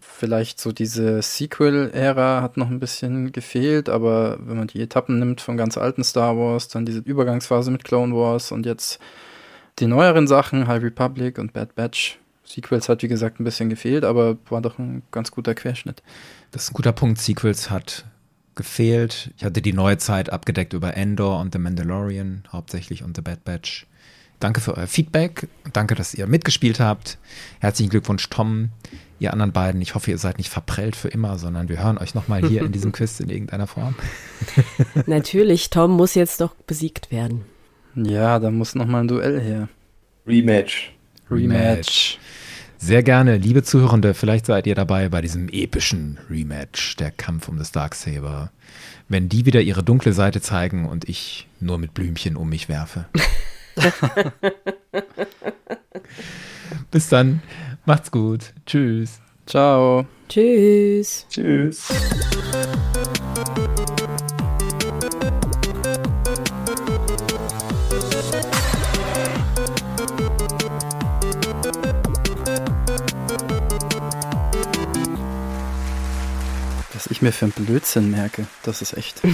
Vielleicht so diese Sequel-Ära hat noch ein bisschen gefehlt, aber wenn man die Etappen nimmt von ganz alten Star Wars, dann diese Übergangsphase mit Clone Wars und jetzt die neueren Sachen, High Republic und Bad Batch, Sequels hat wie gesagt ein bisschen gefehlt, aber war doch ein ganz guter Querschnitt. Das ist ein guter Punkt. Sequels hat gefehlt. Ich hatte die neue Zeit abgedeckt über Endor und The Mandalorian hauptsächlich und The Bad Batch. Danke für euer Feedback. Danke, dass ihr mitgespielt habt. Herzlichen Glückwunsch, Tom. Ihr anderen beiden, ich hoffe, ihr seid nicht verprellt für immer, sondern wir hören euch nochmal hier in diesem Quiz in irgendeiner Form. Natürlich, Tom muss jetzt doch besiegt werden. Ja, da muss nochmal ein Duell her. Rematch. Rematch. Sehr gerne, liebe Zuhörende, vielleicht seid ihr dabei bei diesem epischen Rematch, der Kampf um das Darksaber. Wenn die wieder ihre dunkle Seite zeigen und ich nur mit Blümchen um mich werfe. Bis dann. Macht's gut. Tschüss. Ciao. Tschüss. Tschüss. Was ich mir für einen Blödsinn merke, das ist echt.